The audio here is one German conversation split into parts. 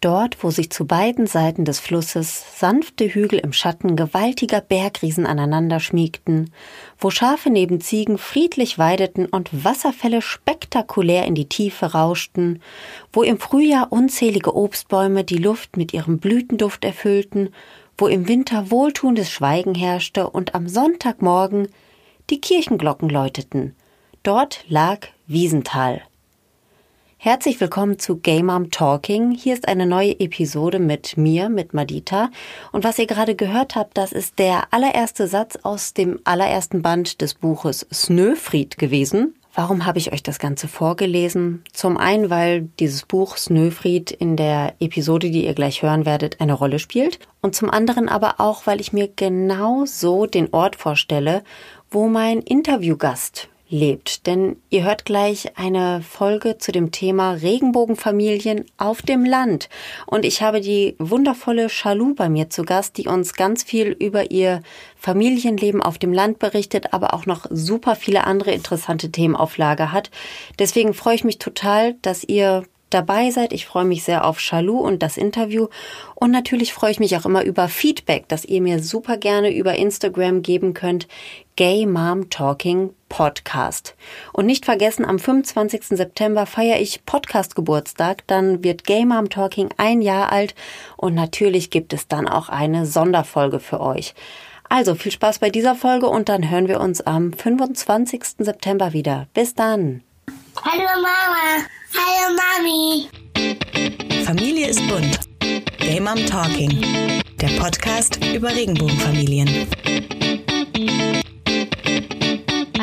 Dort, wo sich zu beiden Seiten des Flusses sanfte Hügel im Schatten gewaltiger Bergriesen aneinander schmiegten, wo Schafe neben Ziegen friedlich weideten und Wasserfälle spektakulär in die Tiefe rauschten, wo im Frühjahr unzählige Obstbäume die Luft mit ihrem Blütenduft erfüllten, wo im Winter wohltuendes Schweigen herrschte und am Sonntagmorgen die Kirchenglocken läuteten. Dort lag Wiesenthal. Herzlich willkommen zu Game Mom Talking. Hier ist eine neue Episode mit mir, mit Madita. Und was ihr gerade gehört habt, das ist der allererste Satz aus dem allerersten Band des Buches Snöfried gewesen. Warum habe ich euch das Ganze vorgelesen? Zum einen, weil dieses Buch Snöfried in der Episode, die ihr gleich hören werdet, eine Rolle spielt. Und zum anderen aber auch, weil ich mir genau so den Ort vorstelle, wo mein Interviewgast lebt. Denn ihr hört gleich eine Folge zu dem Thema Regenbogenfamilien auf dem Land. Und ich habe die wundervolle Chalou bei mir zu Gast, die uns ganz viel über ihr Familienleben auf dem Land berichtet, aber auch noch super viele andere interessante Themen auf Lager hat. Deswegen freue ich mich total, dass ihr dabei seid. Ich freue mich sehr auf Chalou und das Interview. Und natürlich freue ich mich auch immer über Feedback, das ihr mir super gerne über Instagram geben könnt. Gay Mom Talking Podcast. Und nicht vergessen, am 25. September feiere ich Podcast Geburtstag. Dann wird Gay Mom Talking ein Jahr alt. Und natürlich gibt es dann auch eine Sonderfolge für euch. Also viel Spaß bei dieser Folge und dann hören wir uns am 25. September wieder. Bis dann. Hallo Mama. Hallo Mami. Familie ist bunt. Game Mom Talking. Der Podcast über Regenbogenfamilien.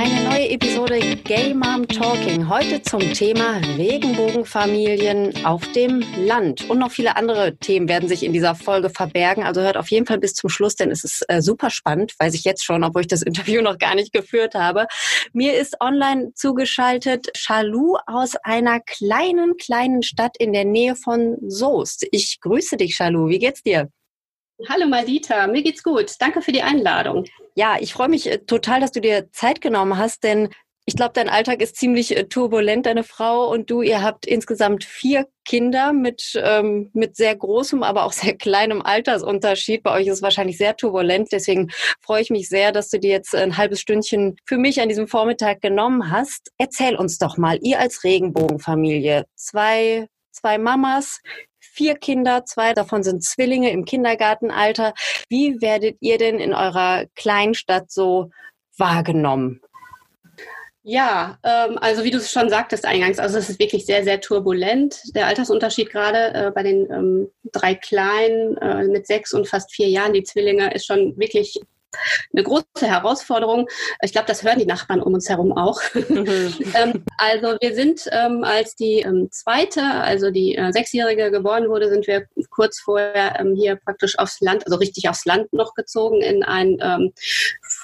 Neue Episode Gay Mom Talking. Heute zum Thema Regenbogenfamilien auf dem Land. Und noch viele andere Themen werden sich in dieser Folge verbergen. Also hört auf jeden Fall bis zum Schluss, denn es ist äh, super spannend, weiß ich jetzt schon, obwohl ich das Interview noch gar nicht geführt habe. Mir ist online zugeschaltet Chalou aus einer kleinen, kleinen Stadt in der Nähe von Soest. Ich grüße dich, Chalou. Wie geht's dir? Hallo Madita, mir geht's gut. Danke für die Einladung. Ja, ich freue mich äh, total, dass du dir Zeit genommen hast, denn ich glaube, dein Alltag ist ziemlich äh, turbulent, deine Frau und du. Ihr habt insgesamt vier Kinder mit, ähm, mit sehr großem, aber auch sehr kleinem Altersunterschied. Bei euch ist es wahrscheinlich sehr turbulent. Deswegen freue ich mich sehr, dass du dir jetzt ein halbes Stündchen für mich an diesem Vormittag genommen hast. Erzähl uns doch mal, ihr als Regenbogenfamilie, zwei, zwei Mamas, vier Kinder, zwei davon sind Zwillinge im Kindergartenalter. Wie werdet ihr denn in eurer Kleinstadt so wahrgenommen? Ja, ähm, also wie du es schon sagtest eingangs, also es ist wirklich sehr, sehr turbulent. Der Altersunterschied gerade äh, bei den ähm, drei Kleinen äh, mit sechs und fast vier Jahren, die Zwillinge, ist schon wirklich eine große Herausforderung. Ich glaube, das hören die Nachbarn um uns herum auch. Mhm. ähm, also wir sind, ähm, als die ähm, zweite, also die äh, Sechsjährige geboren wurde, sind wir kurz vorher ähm, hier praktisch aufs Land, also richtig aufs Land noch gezogen in ein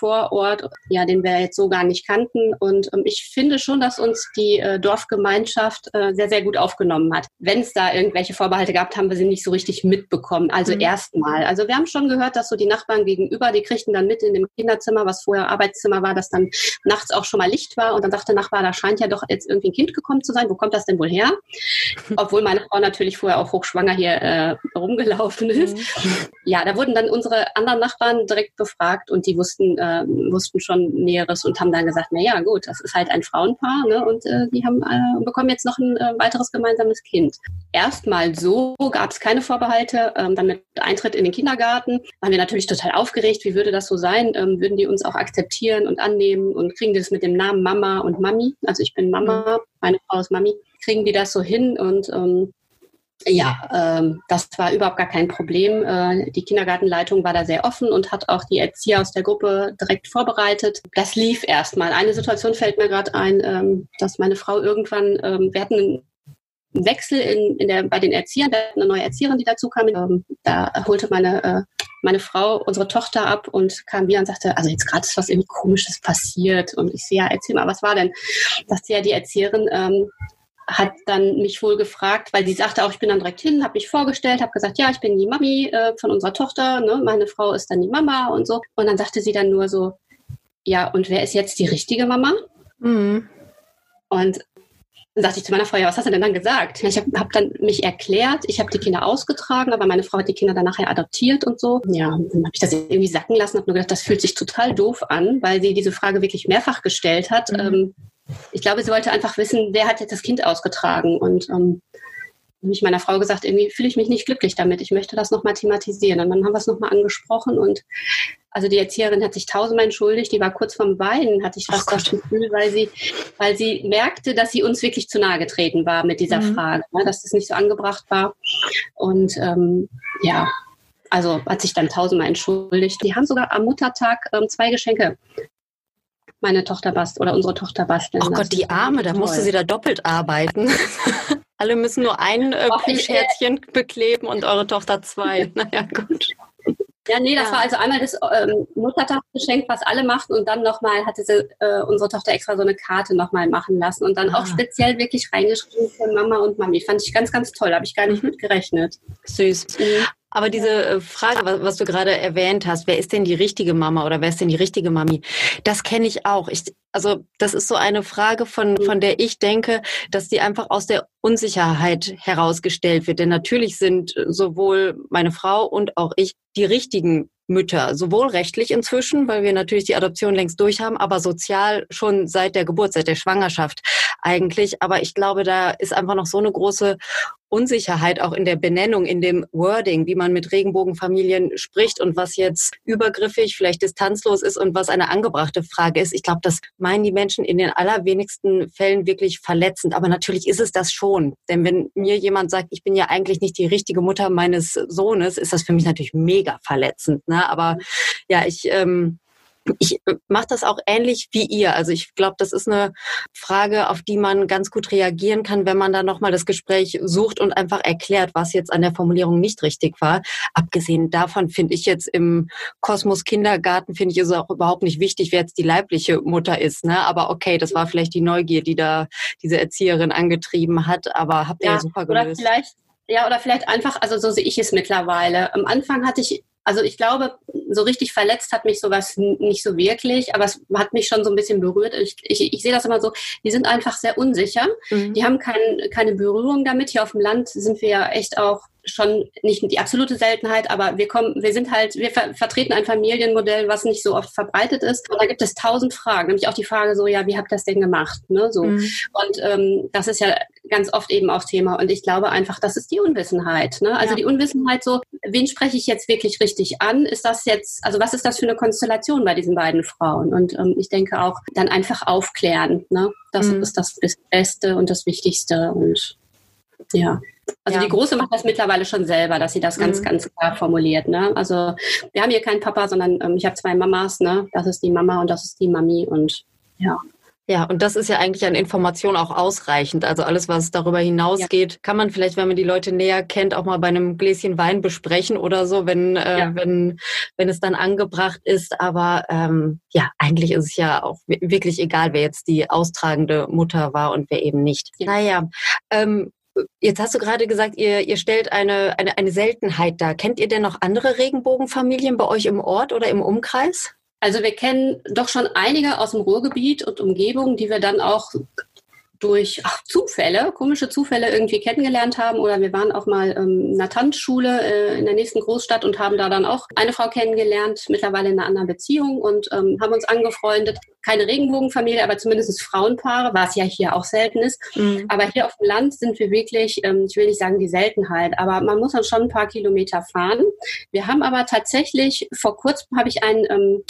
ähm, Vorort, ja, den wir jetzt so gar nicht kannten. Und ähm, ich finde schon, dass uns die äh, Dorfgemeinschaft äh, sehr, sehr gut aufgenommen hat. Wenn es da irgendwelche Vorbehalte gab, haben wir sie nicht so richtig mitbekommen. Also mhm. erstmal. Also wir haben schon gehört, dass so die Nachbarn gegenüber, die kriegten dann mit in dem Kinderzimmer, was vorher Arbeitszimmer war, dass dann nachts auch schon mal Licht war. Und dann sagte der Nachbar, da scheint ja doch jetzt irgendwie ein Kind gekommen zu sein. Wo kommt das denn wohl her? Obwohl meine Frau natürlich vorher auch hochschwanger hier äh, rumgelaufen ist. Mhm. Ja, da wurden dann unsere anderen Nachbarn direkt befragt und die wussten, äh, wussten schon Näheres und haben dann gesagt, na ja, gut, das ist halt ein Frauenpaar ne? und äh, die haben äh, bekommen jetzt noch ein äh, weiteres gemeinsames Kind. Erstmal so gab es keine Vorbehalte. Ähm, dann mit Eintritt in den Kindergarten waren wir natürlich total aufgeregt. Wie würde das so sein? Ähm, würden die uns auch akzeptieren und annehmen und kriegen die das mit dem Namen Mama und Mami? Also ich bin Mama, meine Frau ist Mami. Kriegen die das so hin und ähm, ja, ähm, das war überhaupt gar kein Problem. Äh, die Kindergartenleitung war da sehr offen und hat auch die Erzieher aus der Gruppe direkt vorbereitet. Das lief erstmal. Eine Situation fällt mir gerade ein, ähm, dass meine Frau irgendwann, ähm, wir hatten einen Wechsel in, in der, bei den Erziehern, da eine neue Erzieherin, die dazu kam. Ähm, da holte meine, äh, meine Frau unsere Tochter ab und kam wieder und sagte, also jetzt gerade ist was irgendwie Komisches passiert. Und ich sehe, ja, erzähl mal, was war denn? Sagte ja die Erzieherin, ähm, hat dann mich wohl gefragt, weil sie sagte auch, ich bin dann direkt hin, habe mich vorgestellt, habe gesagt, ja, ich bin die Mami äh, von unserer Tochter, ne? meine Frau ist dann die Mama und so. Und dann sagte sie dann nur so, ja, und wer ist jetzt die richtige Mama? Mhm. Und dann sagte ich zu meiner Frau, ja, was hast du denn dann gesagt? Ich habe hab dann mich erklärt, ich habe die Kinder ausgetragen, aber meine Frau hat die Kinder dann nachher adoptiert und so. Ja, dann habe ich das irgendwie sacken lassen, habe nur gedacht, das fühlt sich total doof an, weil sie diese Frage wirklich mehrfach gestellt hat. Mhm. Ähm, ich glaube, sie wollte einfach wissen, wer hat jetzt das Kind ausgetragen und ähm, habe ich meiner Frau gesagt, irgendwie fühle ich mich nicht glücklich damit. Ich möchte das nochmal thematisieren. Und dann haben wir es nochmal angesprochen und also die Erzieherin hat sich tausendmal entschuldigt, die war kurz vorm Weinen, hatte ich fast das Gefühl, weil sie, weil sie merkte, dass sie uns wirklich zu nahe getreten war mit dieser mhm. Frage, ne, dass das nicht so angebracht war. Und ähm, ja, also hat sich dann tausendmal entschuldigt. Die haben sogar am Muttertag ähm, zwei Geschenke meine Tochter bast oder unsere Tochter basteln. Oh Gott, die Arme, da musste sie da doppelt arbeiten. Alle müssen nur ein äh, Plüschherzchen bekleben und eure Tochter zwei. Naja, gut. Ja, nee, das ja. war also einmal das ähm, Muttertagsgeschenk, was alle machten und dann nochmal hatte sie, äh, unsere Tochter extra so eine Karte nochmal machen lassen und dann ah. auch speziell wirklich reingeschrieben für Mama und Mami. Fand ich ganz, ganz toll, habe ich gar nicht mhm. mit gerechnet. Süß. Mhm. Aber diese äh, Frage, was du gerade erwähnt hast, wer ist denn die richtige Mama oder wer ist denn die richtige Mami? Das kenne ich auch. Ich, also das ist so eine Frage, von, von der ich denke, dass die einfach aus der Unsicherheit herausgestellt wird. Denn natürlich sind sowohl meine Frau und auch ich die richtigen Mütter, sowohl rechtlich inzwischen, weil wir natürlich die Adoption längst durch haben, aber sozial schon seit der Geburt, seit der Schwangerschaft eigentlich. Aber ich glaube, da ist einfach noch so eine große Unsicherheit auch in der Benennung, in dem Wording, wie man mit Regenbogenfamilien spricht und was jetzt übergriffig, vielleicht distanzlos ist und was eine angebrachte Frage ist. Ich glaube, das meinen die Menschen in den allerwenigsten Fällen wirklich verletzend. Aber natürlich ist es das schon. Denn wenn mir jemand sagt, ich bin ja eigentlich nicht die richtige Mutter meines Sohnes, ist das für mich natürlich mega verletzend. Ne? Aber ja, ich ähm, ich äh, mache das auch ähnlich wie ihr. Also ich glaube, das ist eine Frage, auf die man ganz gut reagieren kann, wenn man da nochmal das Gespräch sucht und einfach erklärt, was jetzt an der Formulierung nicht richtig war. Abgesehen davon finde ich jetzt im Kosmos Kindergarten, finde ich es auch überhaupt nicht wichtig, wer jetzt die leibliche Mutter ist. Ne? Aber okay, das war vielleicht die Neugier, die da diese Erzieherin angetrieben hat. Aber habt ihr ja, ja super gelöst. Oder vielleicht ja, oder vielleicht einfach, also so sehe ich es mittlerweile. Am Anfang hatte ich also ich glaube, so richtig verletzt hat mich sowas nicht so wirklich, aber es hat mich schon so ein bisschen berührt. Ich, ich, ich sehe das immer so, die sind einfach sehr unsicher. Mhm. Die haben kein, keine Berührung damit. Hier auf dem Land sind wir ja echt auch schon nicht die absolute Seltenheit, aber wir kommen, wir sind halt, wir ver vertreten ein Familienmodell, was nicht so oft verbreitet ist. Und da gibt es tausend Fragen, nämlich auch die Frage so, ja, wie habt ihr das denn gemacht? Ne, so. Mhm. Und ähm, das ist ja ganz oft eben auch Thema. Und ich glaube einfach, das ist die Unwissenheit. Ne? Also ja. die Unwissenheit so, wen spreche ich jetzt wirklich richtig an? Ist das jetzt, also was ist das für eine Konstellation bei diesen beiden Frauen? Und ähm, ich denke auch, dann einfach aufklären. Ne? Das mhm. ist das Beste und das Wichtigste. Und ja. Also ja. die Große macht das mittlerweile schon selber, dass sie das ganz, mhm. ganz klar formuliert. Ne? Also wir haben hier keinen Papa, sondern ähm, ich habe zwei Mamas. Ne? Das ist die Mama und das ist die Mami. Und ja. Ja, und das ist ja eigentlich an Information auch ausreichend. Also alles, was darüber hinausgeht, ja. kann man vielleicht, wenn man die Leute näher kennt, auch mal bei einem Gläschen Wein besprechen oder so, wenn, äh, ja. wenn, wenn es dann angebracht ist. Aber ähm, ja, eigentlich ist es ja auch wirklich egal, wer jetzt die austragende Mutter war und wer eben nicht. Ja. Naja, ähm, Jetzt hast du gerade gesagt, ihr, ihr stellt eine, eine, eine Seltenheit dar. Kennt ihr denn noch andere Regenbogenfamilien bei euch im Ort oder im Umkreis? Also wir kennen doch schon einige aus dem Ruhrgebiet und Umgebung, die wir dann auch durch ach, Zufälle, komische Zufälle irgendwie kennengelernt haben. Oder wir waren auch mal ähm, in einer Tanzschule äh, in der nächsten Großstadt und haben da dann auch eine Frau kennengelernt, mittlerweile in einer anderen Beziehung und ähm, haben uns angefreundet. Keine Regenbogenfamilie, aber zumindest Frauenpaare, was ja hier auch selten ist. Mhm. Aber hier auf dem Land sind wir wirklich, ähm, ich will nicht sagen die Seltenheit, aber man muss dann schon ein paar Kilometer fahren. Wir haben aber tatsächlich, vor kurzem habe ich einen ähm,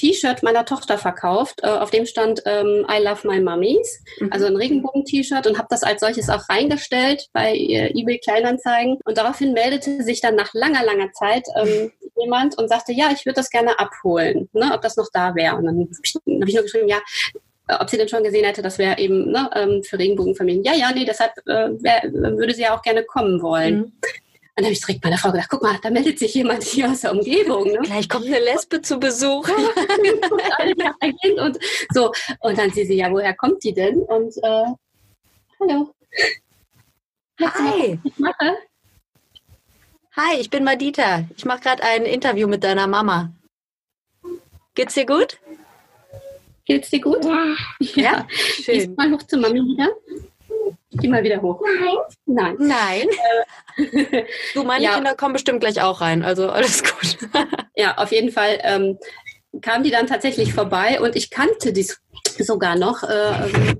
T-Shirt meiner Tochter verkauft, äh, auf dem stand ähm, I love my mummies, mhm. also ein Regenbogen-T-Shirt und habe das als solches auch reingestellt bei äh, eBay Kleinanzeigen. Und daraufhin meldete sich dann nach langer, langer Zeit ähm, jemand und sagte, ja, ich würde das gerne abholen, ne, ob das noch da wäre. Und dann habe ich, hab ich nur geschrieben, ja, ob sie denn schon gesehen hätte, das wäre eben ne, ähm, für Regenbogenfamilien. Ja, ja, nee, deshalb äh, wär, würde sie ja auch gerne kommen wollen. Mhm. Dann habe ich direkt meiner Frau gedacht, guck mal, da meldet sich jemand hier aus der Umgebung. Ne? Gleich kommt eine Lesbe zu Besuch. und so. Und dann sie sie, ja, woher kommt die denn? Und äh, hallo. Hi. Ich mache. Hi, ich bin Madita. Ich mache gerade ein Interview mit deiner Mama. Geht's dir gut? Geht's dir gut? Ja. Ja, schön. Gehst mal hoch zu Mami wieder. Geh mal wieder hoch. Nein. Nein. Nein. du, meine ja. Kinder kommen bestimmt gleich auch rein, also alles gut. ja, auf jeden Fall ähm, kam die dann tatsächlich vorbei und ich kannte die sogar noch. Äh,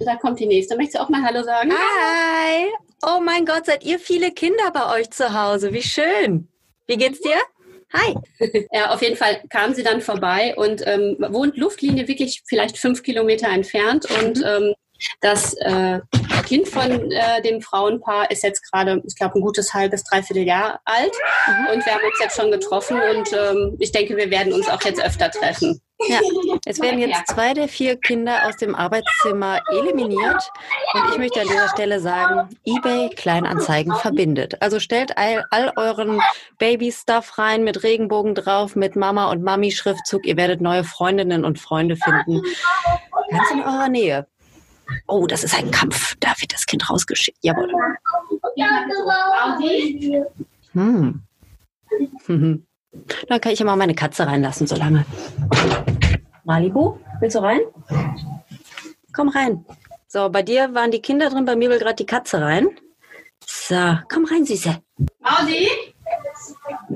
da kommt die nächste. Möchtest du auch mal Hallo sagen? Hi. Oh mein Gott, seid ihr viele Kinder bei euch zu Hause? Wie schön. Wie geht's dir? Hi. Ja, auf jeden Fall kam sie dann vorbei und ähm, wohnt Luftlinie wirklich vielleicht fünf Kilometer entfernt und mhm. ähm, das äh, Kind von äh, dem Frauenpaar ist jetzt gerade, ich glaube, ein gutes halbes, dreiviertel Jahr alt. Mhm. Und wir haben uns jetzt schon getroffen und ähm, ich denke, wir werden uns auch jetzt öfter treffen. Ja, es werden jetzt zwei der vier Kinder aus dem Arbeitszimmer eliminiert. Und ich möchte an dieser Stelle sagen, eBay Kleinanzeigen verbindet. Also stellt all, all euren Baby-Stuff rein mit Regenbogen drauf, mit Mama und Mami-Schriftzug. Ihr werdet neue Freundinnen und Freunde finden. Ganz in eurer Nähe. Oh, das ist ein Kampf. Da wird das Kind rausgeschickt. Jawohl. Hm. Dann kann ich ja mal meine Katze reinlassen, so lange. Malibu, willst du rein? Komm rein. So, bei dir waren die Kinder drin, bei mir will gerade die Katze rein. So, komm rein, Süße. Mausi,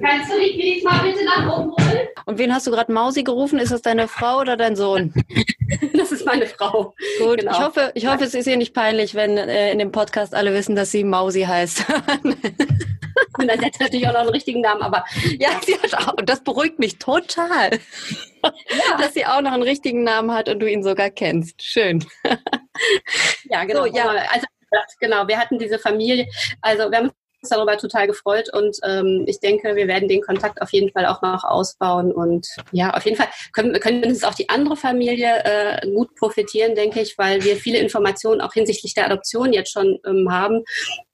kannst du dich diesmal bitte nach oben holen? Und wen hast du gerade Mausi gerufen? Ist das deine Frau oder dein Sohn? das ist meine Frau. Gut, genau. ich hoffe, ich hoffe, es ist ihr nicht peinlich, wenn äh, in dem Podcast alle wissen, dass sie Mausi heißt. Und dann hat natürlich auch noch einen richtigen Namen, aber ja, sie hat auch, und das beruhigt mich total, ja. dass sie auch noch einen richtigen Namen hat und du ihn sogar kennst. Schön. Ja, genau. So, ja. Also, genau, wir hatten diese Familie, also wir haben darüber total gefreut und ähm, ich denke, wir werden den Kontakt auf jeden Fall auch noch ausbauen und ja, auf jeden Fall können, können uns auch die andere Familie äh, gut profitieren, denke ich, weil wir viele Informationen auch hinsichtlich der Adoption jetzt schon ähm, haben,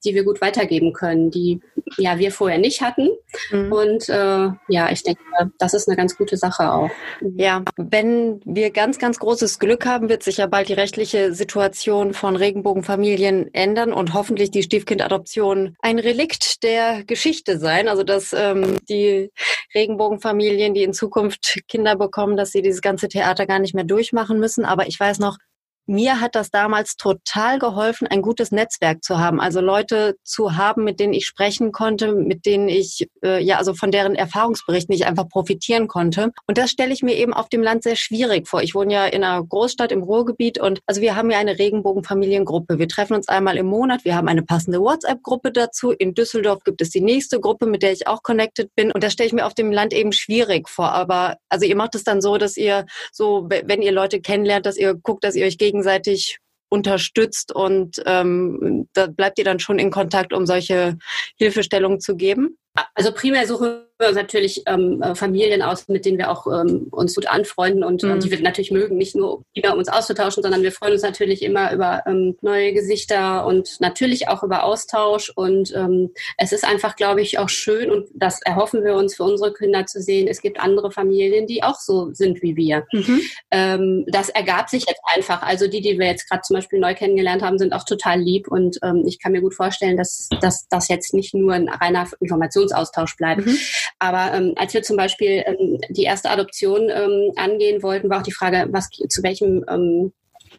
die wir gut weitergeben können, die ja wir vorher nicht hatten. Mhm. Und äh, ja, ich denke, das ist eine ganz gute Sache auch. Ja, wenn wir ganz, ganz großes Glück haben, wird sich ja bald die rechtliche Situation von Regenbogenfamilien ändern und hoffentlich die Stiefkindadoption ein Relikt der Geschichte sein. Also dass ähm, die Regenbogenfamilien, die in Zukunft Kinder bekommen, dass sie dieses ganze Theater gar nicht mehr durchmachen müssen. Aber ich weiß noch, mir hat das damals total geholfen, ein gutes Netzwerk zu haben. Also Leute zu haben, mit denen ich sprechen konnte, mit denen ich, äh, ja, also von deren Erfahrungsberichten ich einfach profitieren konnte. Und das stelle ich mir eben auf dem Land sehr schwierig vor. Ich wohne ja in einer Großstadt im Ruhrgebiet und also wir haben ja eine Regenbogenfamiliengruppe. Wir treffen uns einmal im Monat. Wir haben eine passende WhatsApp-Gruppe dazu. In Düsseldorf gibt es die nächste Gruppe, mit der ich auch connected bin. Und das stelle ich mir auf dem Land eben schwierig vor. Aber also ihr macht es dann so, dass ihr so, wenn ihr Leute kennenlernt, dass ihr guckt, dass ihr euch gegen gegenseitig unterstützt und ähm, da bleibt ihr dann schon in Kontakt, um solche Hilfestellungen zu geben? Also primär suchen wir uns natürlich ähm, äh, Familien aus, mit denen wir auch ähm, uns gut anfreunden und, mhm. und, die wir natürlich mögen, nicht nur um uns auszutauschen, sondern wir freuen uns natürlich immer über ähm, neue Gesichter und natürlich auch über Austausch. Und ähm, es ist einfach, glaube ich, auch schön und das erhoffen wir uns für unsere Kinder zu sehen. Es gibt andere Familien, die auch so sind wie wir. Mhm. Ähm, das ergab sich jetzt einfach. Also die, die wir jetzt gerade zum Beispiel neu kennengelernt haben, sind auch total lieb und ähm, ich kann mir gut vorstellen, dass, dass das jetzt nicht nur ein reiner Informations Informationsaustausch bleibt. Mhm. Aber ähm, als wir zum Beispiel ähm, die erste Adoption ähm, angehen wollten, war auch die Frage, was zu welchem ähm,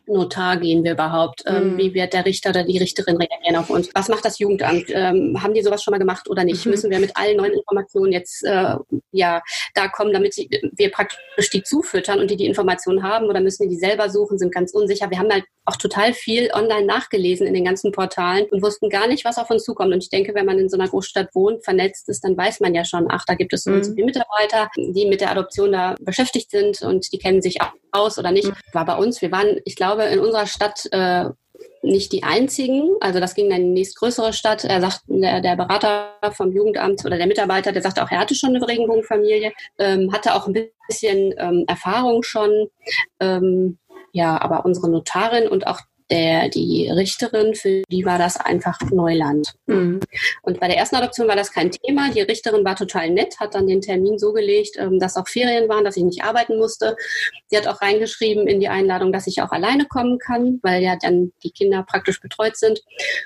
Notar gehen wir überhaupt? Ähm, mhm. Wie wird der Richter oder die Richterin reagieren auf uns? Was macht das Jugendamt? Ähm, haben die sowas schon mal gemacht oder nicht? Mhm. Müssen wir mit allen neuen Informationen jetzt äh, ja da kommen, damit wir praktisch die zufüttern und die die Informationen haben oder müssen die die selber suchen, sind ganz unsicher. Wir haben halt auch total viel online nachgelesen in den ganzen Portalen und wussten gar nicht, was auf uns zukommt. Und ich denke, wenn man in so einer Großstadt wohnt, vernetzt ist, dann weiß man ja schon, ach, da gibt es so mhm. viele Mitarbeiter, die mit der Adoption da beschäftigt sind und die kennen sich aus oder nicht. Mhm. War bei uns, wir waren, ich glaube, in unserer Stadt äh, nicht die einzigen. Also das ging dann in die nächstgrößere Stadt. Er sagt, der, der Berater vom Jugendamt oder der Mitarbeiter, der sagte auch, er hatte schon eine Regenbogenfamilie, ähm, hatte auch ein bisschen ähm, Erfahrung schon. Ähm, ja, aber unsere Notarin und auch der, die Richterin, für die war das einfach Neuland. Mhm. Und bei der ersten Adoption war das kein Thema. Die Richterin war total nett, hat dann den Termin so gelegt, ähm, dass auch Ferien waren, dass ich nicht arbeiten musste. Sie hat auch reingeschrieben in die Einladung, dass ich auch alleine kommen kann, weil ja dann die Kinder praktisch betreut sind.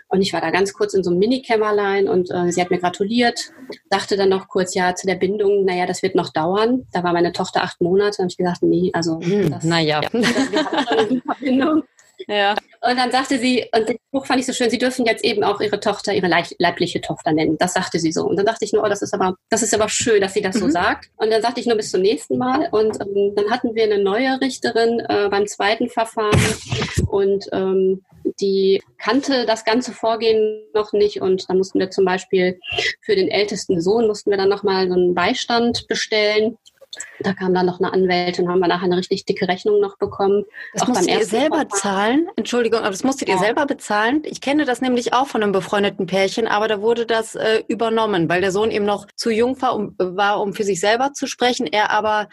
Und ich war da ganz kurz in so einem Minikämmerlein und äh, sie hat mir gratuliert, sagte dann noch kurz, ja, zu der Bindung, naja, das wird noch dauern. Da war meine Tochter acht Monate. Habe ich gesagt, nee, also, hm, naja. wir haben schon eine super Bindung. Ja. Und dann sagte sie, und den Spruch fand ich so schön, sie dürfen jetzt eben auch ihre Tochter, ihre leibliche Tochter nennen. Das sagte sie so. Und dann dachte ich nur, oh, das ist aber, das ist aber schön, dass sie das mhm. so sagt. Und dann sagte ich nur bis zum nächsten Mal. Und ähm, dann hatten wir eine neue Richterin äh, beim zweiten Verfahren. Und ähm, die kannte das ganze Vorgehen noch nicht und dann mussten wir zum Beispiel für den ältesten Sohn mussten wir dann nochmal so einen Beistand bestellen. Da kam dann noch eine Anwältin, haben wir nachher eine richtig dicke Rechnung noch bekommen. Das auch musstet ihr selber Verfahren. zahlen? Entschuldigung, aber das musstet ja. ihr selber bezahlen? Ich kenne das nämlich auch von einem befreundeten Pärchen, aber da wurde das äh, übernommen, weil der Sohn eben noch zu jung war um, war, um für sich selber zu sprechen. Er aber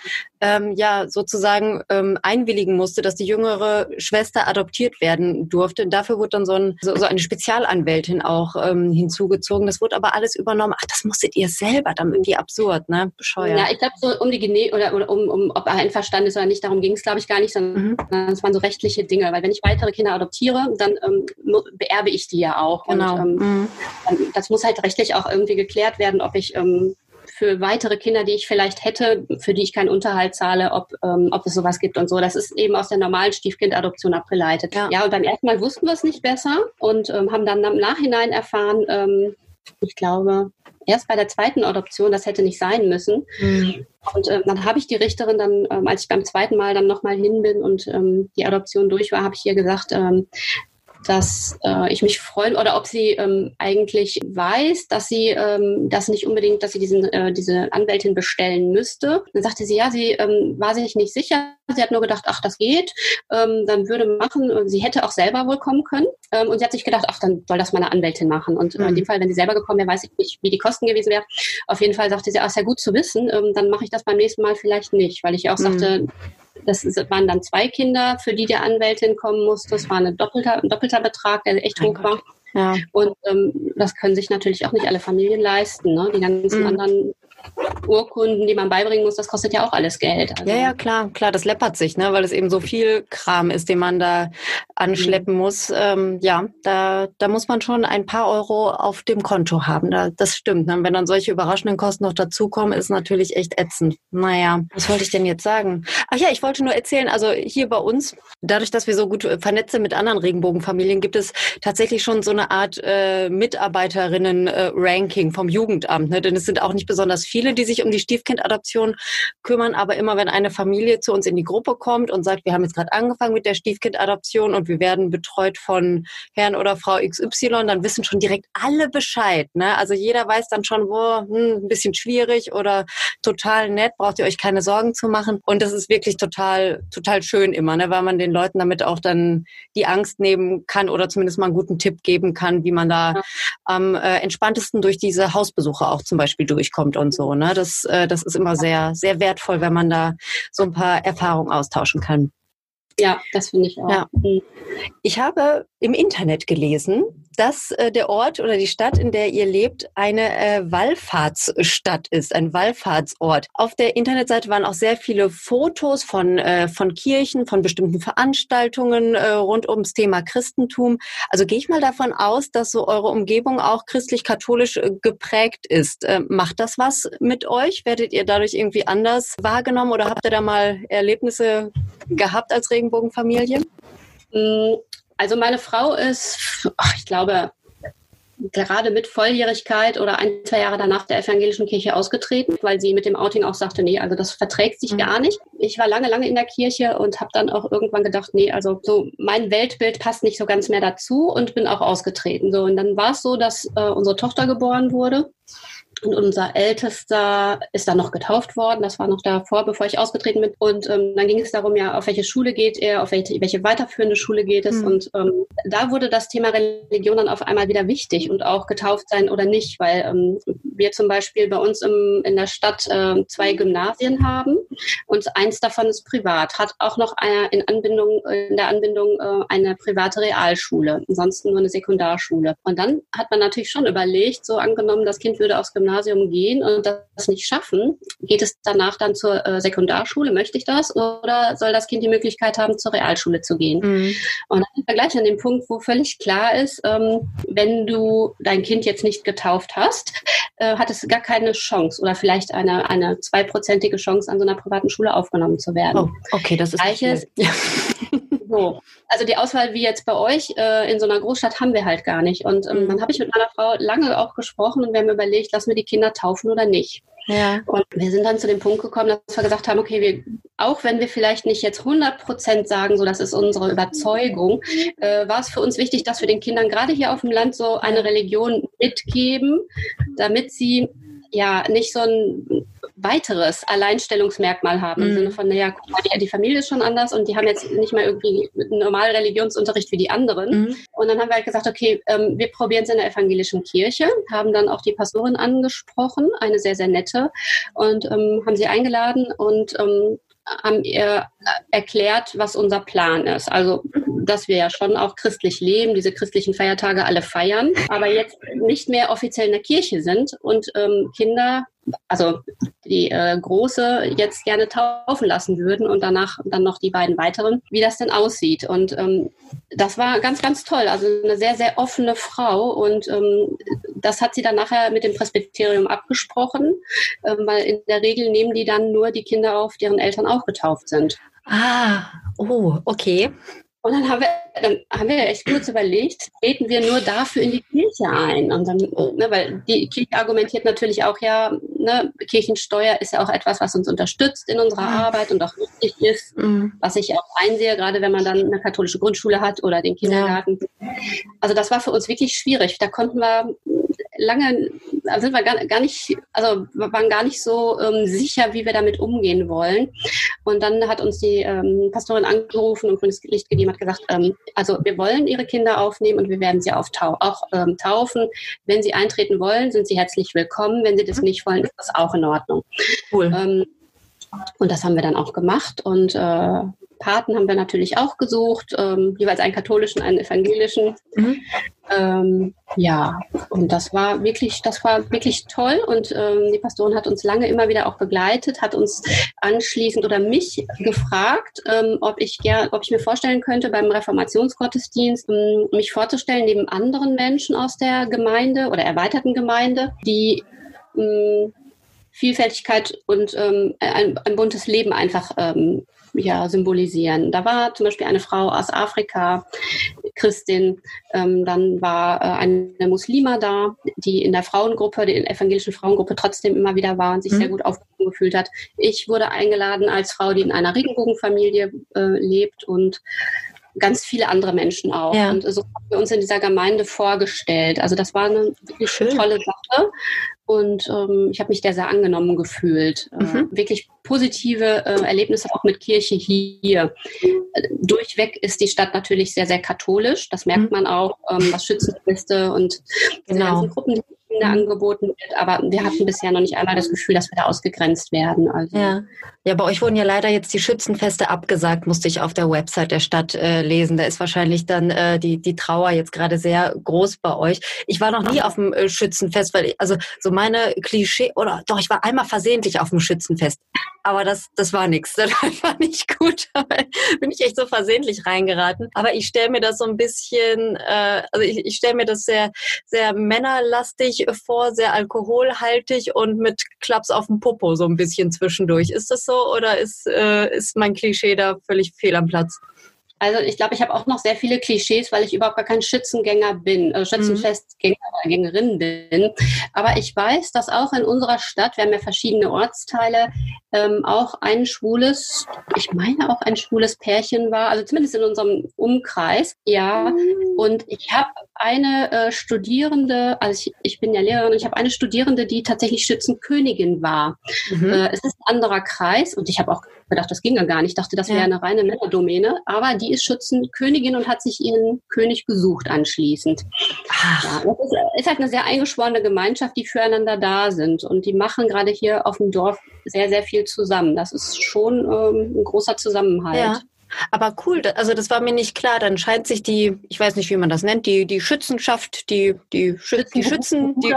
ähm, ja sozusagen ähm, einwilligen musste, dass die jüngere Schwester adoptiert werden durfte. Und dafür wurde dann so, ein, so, so eine Spezialanwältin auch ähm, hinzugezogen. Das wurde aber alles übernommen. Ach, das musstet ihr selber, dann irgendwie absurd, ne? Bescheuert. Ja, ich glaube, so um die Gene oder, oder um, um ob er einverstanden ist oder nicht, darum ging es, glaube ich, gar nicht, sondern mhm. es waren so rechtliche Dinge. Weil wenn ich weitere Kinder adoptiere, dann ähm, beerbe ich die ja auch. Genau. Und ähm, mhm. das muss halt rechtlich auch irgendwie geklärt werden, ob ich ähm, für weitere Kinder, die ich vielleicht hätte, für die ich keinen Unterhalt zahle, ob, ähm, ob es sowas gibt und so. Das ist eben aus der normalen Stiefkindadoption abgeleitet. Ja, ja und beim ersten Mal wussten wir es nicht besser und ähm, haben dann im Nachhinein erfahren, ähm, ich glaube, erst bei der zweiten Adoption, das hätte nicht sein müssen. Mhm. Und äh, dann habe ich die Richterin dann, ähm, als ich beim zweiten Mal dann nochmal hin bin und ähm, die Adoption durch war, habe ich ihr gesagt, ähm, dass äh, ich mich freuen oder ob sie ähm, eigentlich weiß, dass sie ähm, das nicht unbedingt, dass sie diesen, äh, diese Anwältin bestellen müsste. Dann sagte sie, ja, sie ähm, war sich nicht sicher. Sie hat nur gedacht, ach, das geht. Ähm, dann würde machen. Sie hätte auch selber wohl kommen können. Ähm, und sie hat sich gedacht, ach, dann soll das meine Anwältin machen. Und mhm. in dem Fall, wenn sie selber gekommen wäre, weiß ich nicht, wie die Kosten gewesen wären. Auf jeden Fall sagte sie, ach, ist ja gut zu wissen. Ähm, dann mache ich das beim nächsten Mal vielleicht nicht, weil ich auch mhm. sagte, das waren dann zwei Kinder, für die der Anwältin kommen musste. Das war eine doppelter, ein doppelter Betrag, der echt hoch war. Ja. Und ähm, das können sich natürlich auch nicht alle Familien leisten. Ne? Die ganzen mhm. anderen Urkunden, die man beibringen muss, das kostet ja auch alles Geld. Also. Ja, ja, klar, klar, das läppert sich, ne, weil es eben so viel Kram ist, den man da anschleppen mhm. muss. Ähm, ja, da, da muss man schon ein paar Euro auf dem Konto haben. Da, das stimmt. Ne? Wenn dann solche überraschenden Kosten noch dazukommen, ist natürlich echt ätzend. Naja, was wollte ich denn jetzt sagen? Ach ja, ich wollte nur erzählen, also hier bei uns, dadurch, dass wir so gut vernetzt sind mit anderen Regenbogenfamilien, gibt es tatsächlich schon so eine Art äh, Mitarbeiterinnen-Ranking vom Jugendamt. Ne? Denn es sind auch nicht besonders viele, die sich um die Stiefkindadoption kümmern, aber immer wenn eine Familie zu uns in die Gruppe kommt und sagt, wir haben jetzt gerade angefangen mit der Stiefkindadoption und wir werden betreut von Herrn oder Frau XY, dann wissen schon direkt alle Bescheid. Ne? Also jeder weiß dann schon, wo hm, ein bisschen schwierig oder total nett, braucht ihr euch keine Sorgen zu machen. Und das ist wirklich total, total schön immer, ne? weil man den Leuten damit auch dann die Angst nehmen kann oder zumindest mal einen guten Tipp geben kann, wie man da am äh, entspanntesten durch diese Hausbesuche auch zum Beispiel durchkommt und so. Ne? Das, äh, das ist immer sehr, sehr wertvoll, wenn man da so ein paar Erfahrungen austauschen kann. Ja, das finde ich auch. Ja. Ich habe im Internet gelesen, dass äh, der Ort oder die Stadt, in der ihr lebt, eine äh, Wallfahrtsstadt ist, ein Wallfahrtsort. Auf der Internetseite waren auch sehr viele Fotos von, äh, von Kirchen, von bestimmten Veranstaltungen äh, rund ums Thema Christentum. Also gehe ich mal davon aus, dass so eure Umgebung auch christlich-katholisch äh, geprägt ist. Äh, macht das was mit euch? Werdet ihr dadurch irgendwie anders wahrgenommen oder habt ihr da mal Erlebnisse gehabt als Regenbogenfamilie? Mm, also meine Frau ist, ich glaube, gerade mit Volljährigkeit oder ein, zwei Jahre danach der evangelischen Kirche ausgetreten, weil sie mit dem Outing auch sagte, nee, also das verträgt sich mhm. gar nicht. Ich war lange, lange in der Kirche und habe dann auch irgendwann gedacht, nee, also so mein Weltbild passt nicht so ganz mehr dazu und bin auch ausgetreten. So und dann war es so, dass äh, unsere Tochter geboren wurde und unser Ältester ist dann noch getauft worden. Das war noch davor, bevor ich ausgetreten bin. Und ähm, dann ging es darum, ja, auf welche Schule geht er, auf welche, welche weiterführende Schule geht es. Mhm. Und ähm, da wurde das Thema Religion dann auf einmal wieder wichtig und auch getauft sein oder nicht, weil ähm, wir zum Beispiel bei uns im, in der Stadt äh, zwei Gymnasien haben und eins davon ist privat, hat auch noch eine, in Anbindung, in der Anbindung äh, eine private Realschule, ansonsten nur eine Sekundarschule. Und dann hat man natürlich schon überlegt, so angenommen, das Kind würde aufs Gymnasium Gymnasium gehen und das nicht schaffen, geht es danach dann zur äh, Sekundarschule? Möchte ich das? Oder soll das Kind die Möglichkeit haben, zur Realschule zu gehen? Mhm. Und dann sind wir gleich an dem Punkt, wo völlig klar ist, ähm, wenn du dein Kind jetzt nicht getauft hast, äh, hat es gar keine Chance oder vielleicht eine, eine zweiprozentige Chance, an so einer privaten Schule aufgenommen zu werden. Oh, okay, das ist Gleiches, so. Also die Auswahl wie jetzt bei euch äh, in so einer Großstadt haben wir halt gar nicht. Und ähm, mhm. dann habe ich mit meiner Frau lange auch gesprochen und wir haben überlegt, lassen wir die Kinder taufen oder nicht. Ja. Und wir sind dann zu dem Punkt gekommen, dass wir gesagt haben, okay, wir, auch wenn wir vielleicht nicht jetzt 100 Prozent sagen, so das ist unsere Überzeugung, äh, war es für uns wichtig, dass wir den Kindern gerade hier auf dem Land so eine Religion mitgeben, damit sie ja nicht so ein weiteres Alleinstellungsmerkmal haben. Mhm. Im Sinne von, naja, guck mal, die, die, Familie ist schon anders und die haben jetzt nicht mehr irgendwie einen normalen Religionsunterricht wie die anderen. Mhm. Und dann haben wir halt gesagt, okay, ähm, wir probieren es in der evangelischen Kirche, haben dann auch die Pastorin angesprochen, eine sehr, sehr nette, und ähm, haben sie eingeladen und ähm, haben ihr erklärt, was unser Plan ist. Also, dass wir ja schon auch christlich leben, diese christlichen Feiertage alle feiern, aber jetzt nicht mehr offiziell in der Kirche sind und ähm, Kinder also die äh, große jetzt gerne taufen lassen würden und danach dann noch die beiden weiteren, wie das denn aussieht. Und ähm, das war ganz, ganz toll. Also eine sehr, sehr offene Frau und ähm, das hat sie dann nachher mit dem Presbyterium abgesprochen, ähm, weil in der Regel nehmen die dann nur die Kinder auf, deren Eltern auch getauft sind. Ah, oh, okay. Und dann haben wir, dann haben wir echt kurz überlegt, treten wir nur dafür in die Kirche ein? Und dann, ne, weil die Kirche argumentiert natürlich auch, ja, ne, Kirchensteuer ist ja auch etwas, was uns unterstützt in unserer mhm. Arbeit und auch wichtig ist, mhm. was ich auch einsehe, gerade wenn man dann eine katholische Grundschule hat oder den Kindergarten. Ja. Also das war für uns wirklich schwierig. Da konnten wir lange, da sind wir gar, gar nicht, also waren gar nicht so ähm, sicher, wie wir damit umgehen wollen. Und dann hat uns die ähm, Pastorin angerufen und grünes Licht gegeben, hat gesagt, ähm, also wir wollen ihre Kinder aufnehmen und wir werden sie auch ähm, taufen. Wenn sie eintreten wollen, sind sie herzlich willkommen. Wenn sie das mhm. nicht wollen, ist das auch in Ordnung. Cool. Ähm, und das haben wir dann auch gemacht und äh, Paten haben wir natürlich auch gesucht, ähm, jeweils einen katholischen, einen evangelischen. Mhm. Ähm, ja, und das war wirklich, das war wirklich toll. Und ähm, die Pastorin hat uns lange immer wieder auch begleitet, hat uns anschließend oder mich gefragt, ähm, ob ich gern, ob ich mir vorstellen könnte, beim Reformationsgottesdienst ähm, mich vorzustellen neben anderen Menschen aus der Gemeinde oder erweiterten Gemeinde, die ähm, Vielfältigkeit und ähm, ein, ein buntes Leben einfach ähm, ja, symbolisieren. Da war zum Beispiel eine Frau aus Afrika, Christin, ähm, dann war äh, eine Muslima da, die in der Frauengruppe, der evangelischen Frauengruppe trotzdem immer wieder war und sich mhm. sehr gut aufgehoben gefühlt hat. Ich wurde eingeladen als Frau, die in einer Regenbogenfamilie äh, lebt und ganz viele andere Menschen auch. Ja. Und so haben wir uns in dieser Gemeinde vorgestellt. Also das war eine wirklich Schön. tolle Sache. Und ähm, ich habe mich der sehr angenommen gefühlt. Äh, mhm. Äh, wirklich positive äh, Erlebnisse auch mit Kirche hier. Äh, durchweg ist die Stadt natürlich sehr, sehr katholisch. Das merkt mhm. man auch, ähm, was Schützenfeste und genau. die ganzen Gruppen, die Kinder mhm. angeboten wird. Aber wir hatten bisher noch nicht einmal das Gefühl, dass wir da ausgegrenzt werden. Also, ja. ja, bei euch wurden ja leider jetzt die Schützenfeste abgesagt, musste ich auf der Website der Stadt äh, lesen. Da ist wahrscheinlich dann äh, die, die Trauer jetzt gerade sehr groß bei euch. Ich war noch nie auf dem äh, Schützenfest, weil ich, also so meine Klischee, oder doch, ich war einmal versehentlich auf dem Schützenfest. Aber das, das war nichts. Das war nicht gut. Bin ich echt so versehentlich reingeraten. Aber ich stelle mir das so ein bisschen, äh, also ich, ich stelle mir das sehr, sehr männerlastig vor, sehr alkoholhaltig und mit Klaps auf dem Popo so ein bisschen zwischendurch. Ist das so oder ist, äh, ist mein Klischee da völlig fehl am Platz? Also ich glaube, ich habe auch noch sehr viele Klischees, weil ich überhaupt gar kein Schützengänger bin, äh, Schützenfestgänger oder Gängerin bin. Aber ich weiß, dass auch in unserer Stadt, wir haben ja verschiedene Ortsteile, ähm, auch ein schwules, ich meine auch ein schwules Pärchen war, also zumindest in unserem Umkreis, ja. Und ich habe eine äh, Studierende, also ich, ich bin ja Lehrerin, ich habe eine Studierende, die tatsächlich Schützenkönigin war. Mhm. Äh, es ist ein anderer Kreis und ich habe auch gedacht, das ging ja gar nicht. Ich dachte, das wäre ja. eine reine Männerdomäne. Aber die ist Schützenkönigin und hat sich ihren König gesucht anschließend. Ja, das ist, ist halt eine sehr eingeschworene Gemeinschaft, die füreinander da sind. Und die machen gerade hier auf dem Dorf sehr, sehr viel zusammen. Das ist schon ähm, ein großer Zusammenhalt. Ja. Aber cool, also das war mir nicht klar. Dann scheint sich die, ich weiß nicht, wie man das nennt, die, die Schützenschaft, die, die, Schützen, die Schützen, die,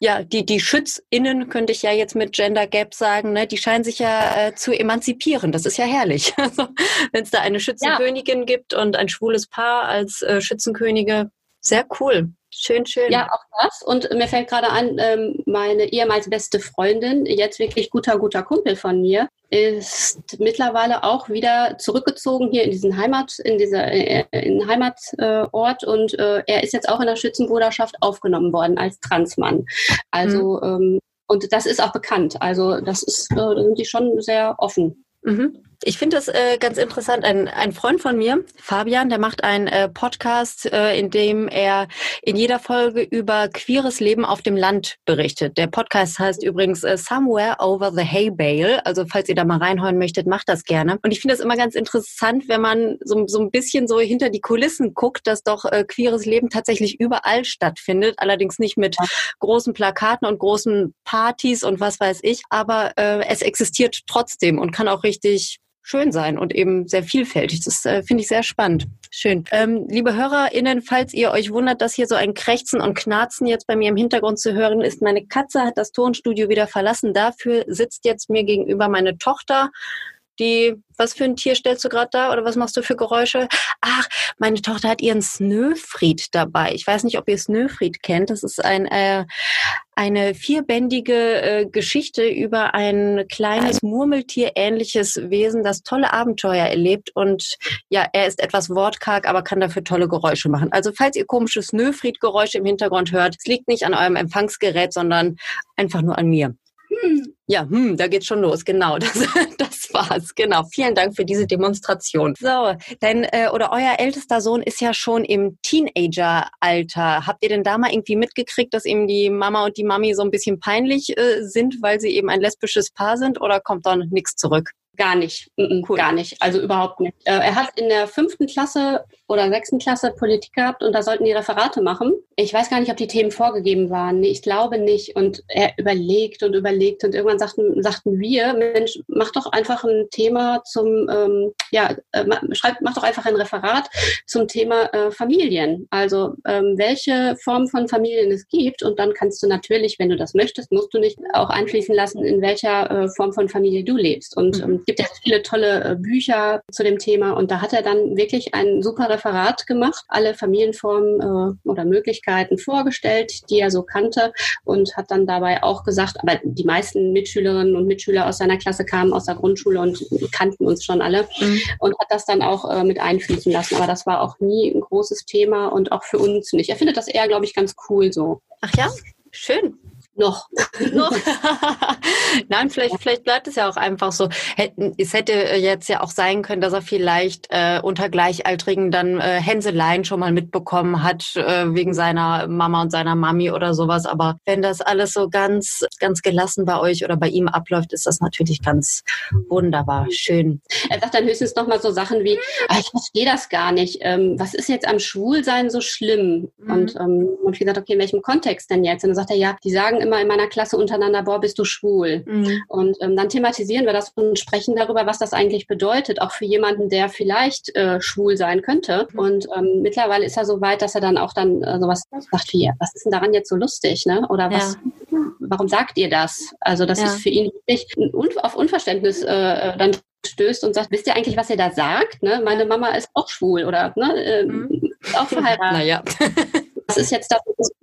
ja, die, die SchützInnen, könnte ich ja jetzt mit Gender Gap sagen, ne, die scheinen sich ja äh, zu emanzipieren. Das ist ja herrlich. Also, wenn es da eine Schützenkönigin ja. gibt und ein schwules Paar als äh, Schützenkönige, sehr cool. Schön, schön. Ja, auch das. Und mir fällt gerade an, ähm, meine ehemals beste Freundin, jetzt wirklich guter, guter Kumpel von mir, ist mittlerweile auch wieder zurückgezogen hier in diesen Heimat, in dieser äh, in Heimatort und äh, er ist jetzt auch in der Schützenbruderschaft aufgenommen worden als Transmann. Also mhm. ähm, und das ist auch bekannt. Also das ist, äh, da sind die schon sehr offen. Mhm. Ich finde das äh, ganz interessant. Ein, ein Freund von mir, Fabian, der macht einen äh, Podcast, äh, in dem er in jeder Folge über queeres Leben auf dem Land berichtet. Der Podcast heißt übrigens äh, Somewhere Over the Hay Bale. Also falls ihr da mal reinhören möchtet, macht das gerne. Und ich finde das immer ganz interessant, wenn man so, so ein bisschen so hinter die Kulissen guckt, dass doch äh, queeres Leben tatsächlich überall stattfindet. Allerdings nicht mit großen Plakaten und großen Partys und was weiß ich. Aber äh, es existiert trotzdem und kann auch richtig schön sein und eben sehr vielfältig. Das äh, finde ich sehr spannend. Schön. Ähm, liebe HörerInnen, falls ihr euch wundert, dass hier so ein Krächzen und Knarzen jetzt bei mir im Hintergrund zu hören ist, meine Katze hat das Tonstudio wieder verlassen. Dafür sitzt jetzt mir gegenüber meine Tochter die, was für ein Tier stellst du gerade da oder was machst du für Geräusche? Ach, meine Tochter hat ihren Snöfried dabei. Ich weiß nicht, ob ihr Snöfried kennt. Das ist ein, äh, eine vierbändige äh, Geschichte über ein kleines Murmeltier-ähnliches Wesen, das tolle Abenteuer erlebt. Und ja, er ist etwas wortkarg, aber kann dafür tolle Geräusche machen. Also falls ihr komische Snöfried-Geräusche im Hintergrund hört, es liegt nicht an eurem Empfangsgerät, sondern einfach nur an mir. Hm. Ja, hm, da geht's schon los. Genau, das, das war's. Genau. Vielen Dank für diese Demonstration. So, denn äh, oder euer ältester Sohn ist ja schon im Teenager-Alter. Habt ihr denn da mal irgendwie mitgekriegt, dass ihm die Mama und die Mami so ein bisschen peinlich äh, sind, weil sie eben ein lesbisches Paar sind? Oder kommt da nichts zurück? Gar nicht, cool. gar nicht, also überhaupt nicht. Äh, er hat in der fünften Klasse oder sechsten Klasse Politik gehabt und da sollten die Referate machen. Ich weiß gar nicht, ob die Themen vorgegeben waren. Nee, ich glaube nicht. Und er überlegt und überlegt und irgendwann sagten, sagten wir, Mensch, mach doch einfach ein Thema zum, ähm, ja, äh, schreib, mach doch einfach ein Referat zum Thema äh, Familien. Also ähm, welche Form von Familien es gibt und dann kannst du natürlich, wenn du das möchtest, musst du nicht auch einfließen lassen, in welcher äh, Form von Familie du lebst. Und mhm. ähm, gibt ja viele tolle äh, Bücher zu dem Thema und da hat er dann wirklich ein super Referat gemacht, alle Familienformen äh, oder Möglichkeiten vorgestellt, die er so kannte und hat dann dabei auch gesagt, aber die meisten Mitschülerinnen und Mitschüler aus seiner Klasse kamen aus der Grundschule und kannten uns schon alle mhm. und hat das dann auch äh, mit einfließen lassen. Aber das war auch nie ein großes Thema und auch für uns nicht. Er findet das eher, glaube ich, ganz cool so. Ach ja, schön. Noch. Noch. Nein, vielleicht, vielleicht bleibt es ja auch einfach so. Es hätte jetzt ja auch sein können, dass er vielleicht äh, unter Gleichaltrigen dann äh, Hänseleien schon mal mitbekommen hat, äh, wegen seiner Mama und seiner Mami oder sowas. Aber wenn das alles so ganz, ganz gelassen bei euch oder bei ihm abläuft, ist das natürlich ganz wunderbar. Schön. Er sagt dann höchstens nochmal so Sachen wie, ah, ich verstehe das gar nicht. Ähm, was ist jetzt am Schwulsein so schlimm? Mhm. Und, ähm, und ich gesagt, okay, in welchem Kontext denn jetzt? Und dann sagt er, ja, die sagen immer in meiner Klasse untereinander, boah, bist du schwul? Mhm. Und ähm, dann thematisieren wir das und sprechen darüber, was das eigentlich bedeutet, auch für jemanden, der vielleicht äh, schwul sein könnte. Mhm. Und ähm, mittlerweile ist er so weit, dass er dann auch dann äh, sowas sagt wie, was ist denn daran jetzt so lustig, ne? Oder was, ja. warum sagt ihr das? Also das ja. ist für ihn wirklich auf Unverständnis äh, äh, dann stößt und sagt, wisst ihr eigentlich, was ihr da sagt? Ne? Meine Mama ist auch schwul oder ne, äh, mhm. auch verheiratet. Naja. das ist jetzt das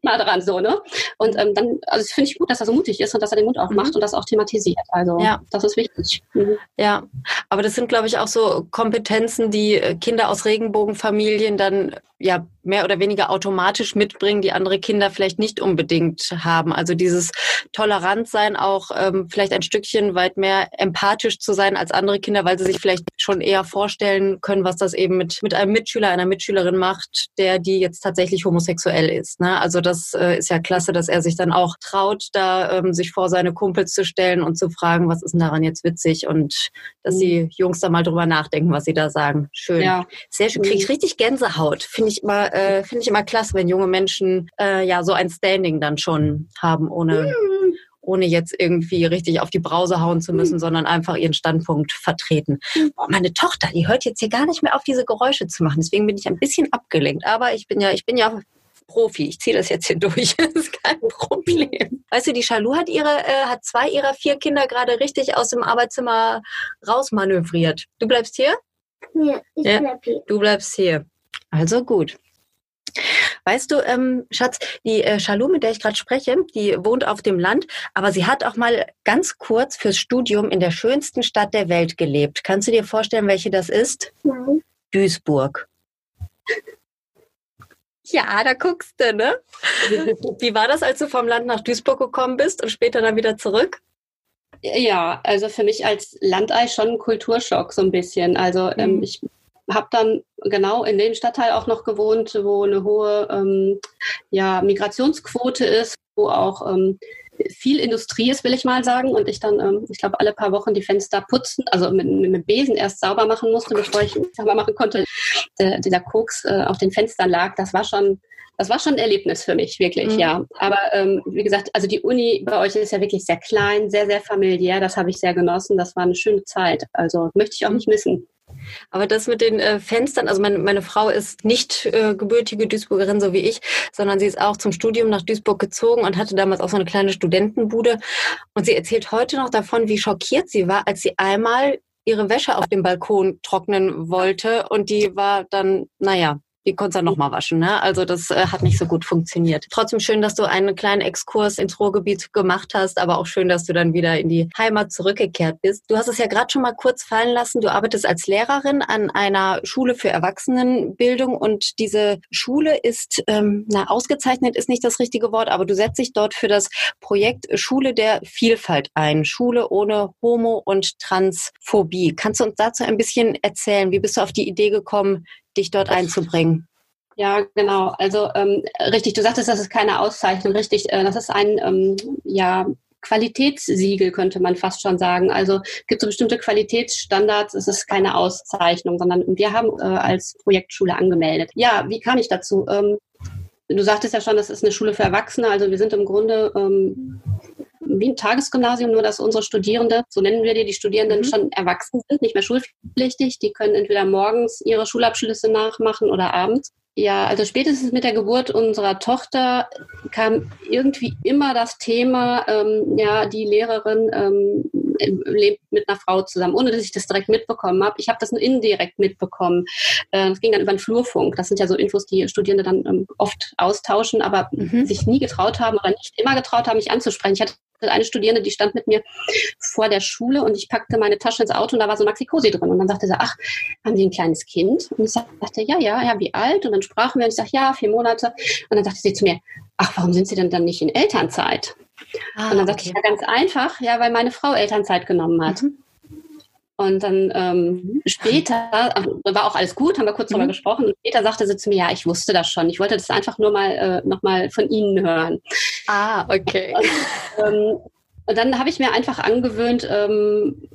mal dran so, ne? Und ähm, dann, also das finde ich gut, dass er so mutig ist und dass er den Mund aufmacht mhm. und das auch thematisiert. Also ja. das ist wichtig. Mhm. Ja, aber das sind, glaube ich, auch so Kompetenzen, die äh, Kinder aus Regenbogenfamilien dann ja mehr oder weniger automatisch mitbringen, die andere Kinder vielleicht nicht unbedingt haben. Also dieses Tolerant sein, auch ähm, vielleicht ein Stückchen weit mehr empathisch zu sein als andere Kinder, weil sie sich vielleicht schon eher vorstellen können, was das eben mit, mit einem Mitschüler, einer Mitschülerin macht, der die jetzt tatsächlich homosexuell ist. Ne? Also das äh, ist ja klasse, dass er sich dann auch traut, da ähm, sich vor seine Kumpels zu stellen und zu fragen, was ist denn daran jetzt witzig und dass mhm. die Jungs da mal drüber nachdenken, was sie da sagen. Schön. Ja. Sehr schön. Kriege ich mhm. richtig Gänsehaut. Finde ich immer, äh, finde ich immer klasse, wenn junge Menschen äh, ja so ein Standing dann schon haben, ohne mhm ohne jetzt irgendwie richtig auf die Brause hauen zu müssen, mhm. sondern einfach ihren Standpunkt vertreten. Oh, meine Tochter, die hört jetzt hier gar nicht mehr auf, diese Geräusche zu machen. Deswegen bin ich ein bisschen abgelenkt. Aber ich bin ja, ich bin ja Profi. Ich ziehe das jetzt hier durch. das ist kein Problem. Weißt du, die Chalou hat ihre, äh, hat zwei ihrer vier Kinder gerade richtig aus dem Arbeitszimmer rausmanövriert. Du bleibst hier? Ja, ich ja, bleib hier. Du bleibst hier. Also gut. Weißt du, ähm, Schatz, die äh, Shalom, mit der ich gerade spreche, die wohnt auf dem Land, aber sie hat auch mal ganz kurz fürs Studium in der schönsten Stadt der Welt gelebt. Kannst du dir vorstellen, welche das ist? Nein. Duisburg. Ja, da guckst du, ne? Wie war das, als du vom Land nach Duisburg gekommen bist und später dann wieder zurück? Ja, also für mich als Landei schon ein Kulturschock so ein bisschen. Also ähm, mhm. ich habe dann genau in dem Stadtteil auch noch gewohnt, wo eine hohe ähm, ja, Migrationsquote ist, wo auch ähm, viel Industrie ist, will ich mal sagen. Und ich dann, ähm, ich glaube, alle paar Wochen die Fenster putzen, also mit, mit einem Besen erst sauber machen musste, bevor ich sauber machen konnte. Der, dieser Koks äh, auf den Fenstern lag, das war schon, das war schon ein Erlebnis für mich, wirklich, mhm. ja. Aber ähm, wie gesagt, also die Uni bei euch ist ja wirklich sehr klein, sehr, sehr familiär. Das habe ich sehr genossen. Das war eine schöne Zeit. Also möchte ich auch nicht missen. Aber das mit den äh, Fenstern, also meine, meine Frau ist nicht äh, gebürtige Duisburgerin, so wie ich, sondern sie ist auch zum Studium nach Duisburg gezogen und hatte damals auch so eine kleine Studentenbude. Und sie erzählt heute noch davon, wie schockiert sie war, als sie einmal ihre Wäsche auf dem Balkon trocknen wollte und die war dann, naja, die konntest du dann nochmal waschen. Ne? Also das äh, hat nicht so gut funktioniert. Trotzdem schön, dass du einen kleinen Exkurs ins Ruhrgebiet gemacht hast, aber auch schön, dass du dann wieder in die Heimat zurückgekehrt bist. Du hast es ja gerade schon mal kurz fallen lassen. Du arbeitest als Lehrerin an einer Schule für Erwachsenenbildung und diese Schule ist, ähm, na, ausgezeichnet ist nicht das richtige Wort, aber du setzt dich dort für das Projekt Schule der Vielfalt ein. Schule ohne Homo- und Transphobie. Kannst du uns dazu ein bisschen erzählen? Wie bist du auf die Idee gekommen, dich dort einzubringen. Ja, genau. Also ähm, richtig, du sagtest, das ist keine Auszeichnung, richtig. Äh, das ist ein ähm, ja, Qualitätssiegel, könnte man fast schon sagen. Also gibt so bestimmte Qualitätsstandards, es ist keine Auszeichnung, sondern wir haben äh, als Projektschule angemeldet. Ja, wie kam ich dazu? Ähm, du sagtest ja schon, das ist eine Schule für Erwachsene, also wir sind im Grunde ähm, wie ein Tagesgymnasium, nur dass unsere Studierende, so nennen wir die, die Studierenden mhm. schon erwachsen sind, nicht mehr schulpflichtig. Die können entweder morgens ihre Schulabschlüsse nachmachen oder abends. Ja, also spätestens mit der Geburt unserer Tochter kam irgendwie immer das Thema, ähm, ja, die Lehrerin ähm, lebt mit einer Frau zusammen, ohne dass ich das direkt mitbekommen habe. Ich habe das nur indirekt mitbekommen. Äh, das ging dann über den Flurfunk. Das sind ja so Infos, die Studierende dann ähm, oft austauschen, aber mhm. sich nie getraut haben oder nicht immer getraut haben, mich anzusprechen. Ich hatte eine Studierende, die stand mit mir vor der Schule und ich packte meine Tasche ins Auto und da war so Maxi Cosi drin. Und dann sagte sie, ach, haben Sie ein kleines Kind? Und ich sagte, ja, ja, ja, wie alt? Und dann sprachen wir und ich sagte, ja, vier Monate. Und dann sagte sie zu mir, ach, warum sind Sie denn dann nicht in Elternzeit? Ah, und dann sagte okay. ich, ja, ganz einfach, ja, weil meine Frau Elternzeit genommen hat. Mhm. Und dann ähm, mhm. später, also, war auch alles gut, haben wir kurz mhm. darüber gesprochen. Und später sagte sie zu mir, ja, ich wusste das schon. Ich wollte das einfach nur mal äh, nochmal von Ihnen hören. Ah, okay. Und, ähm, und dann habe ich mir einfach angewöhnt, ähm,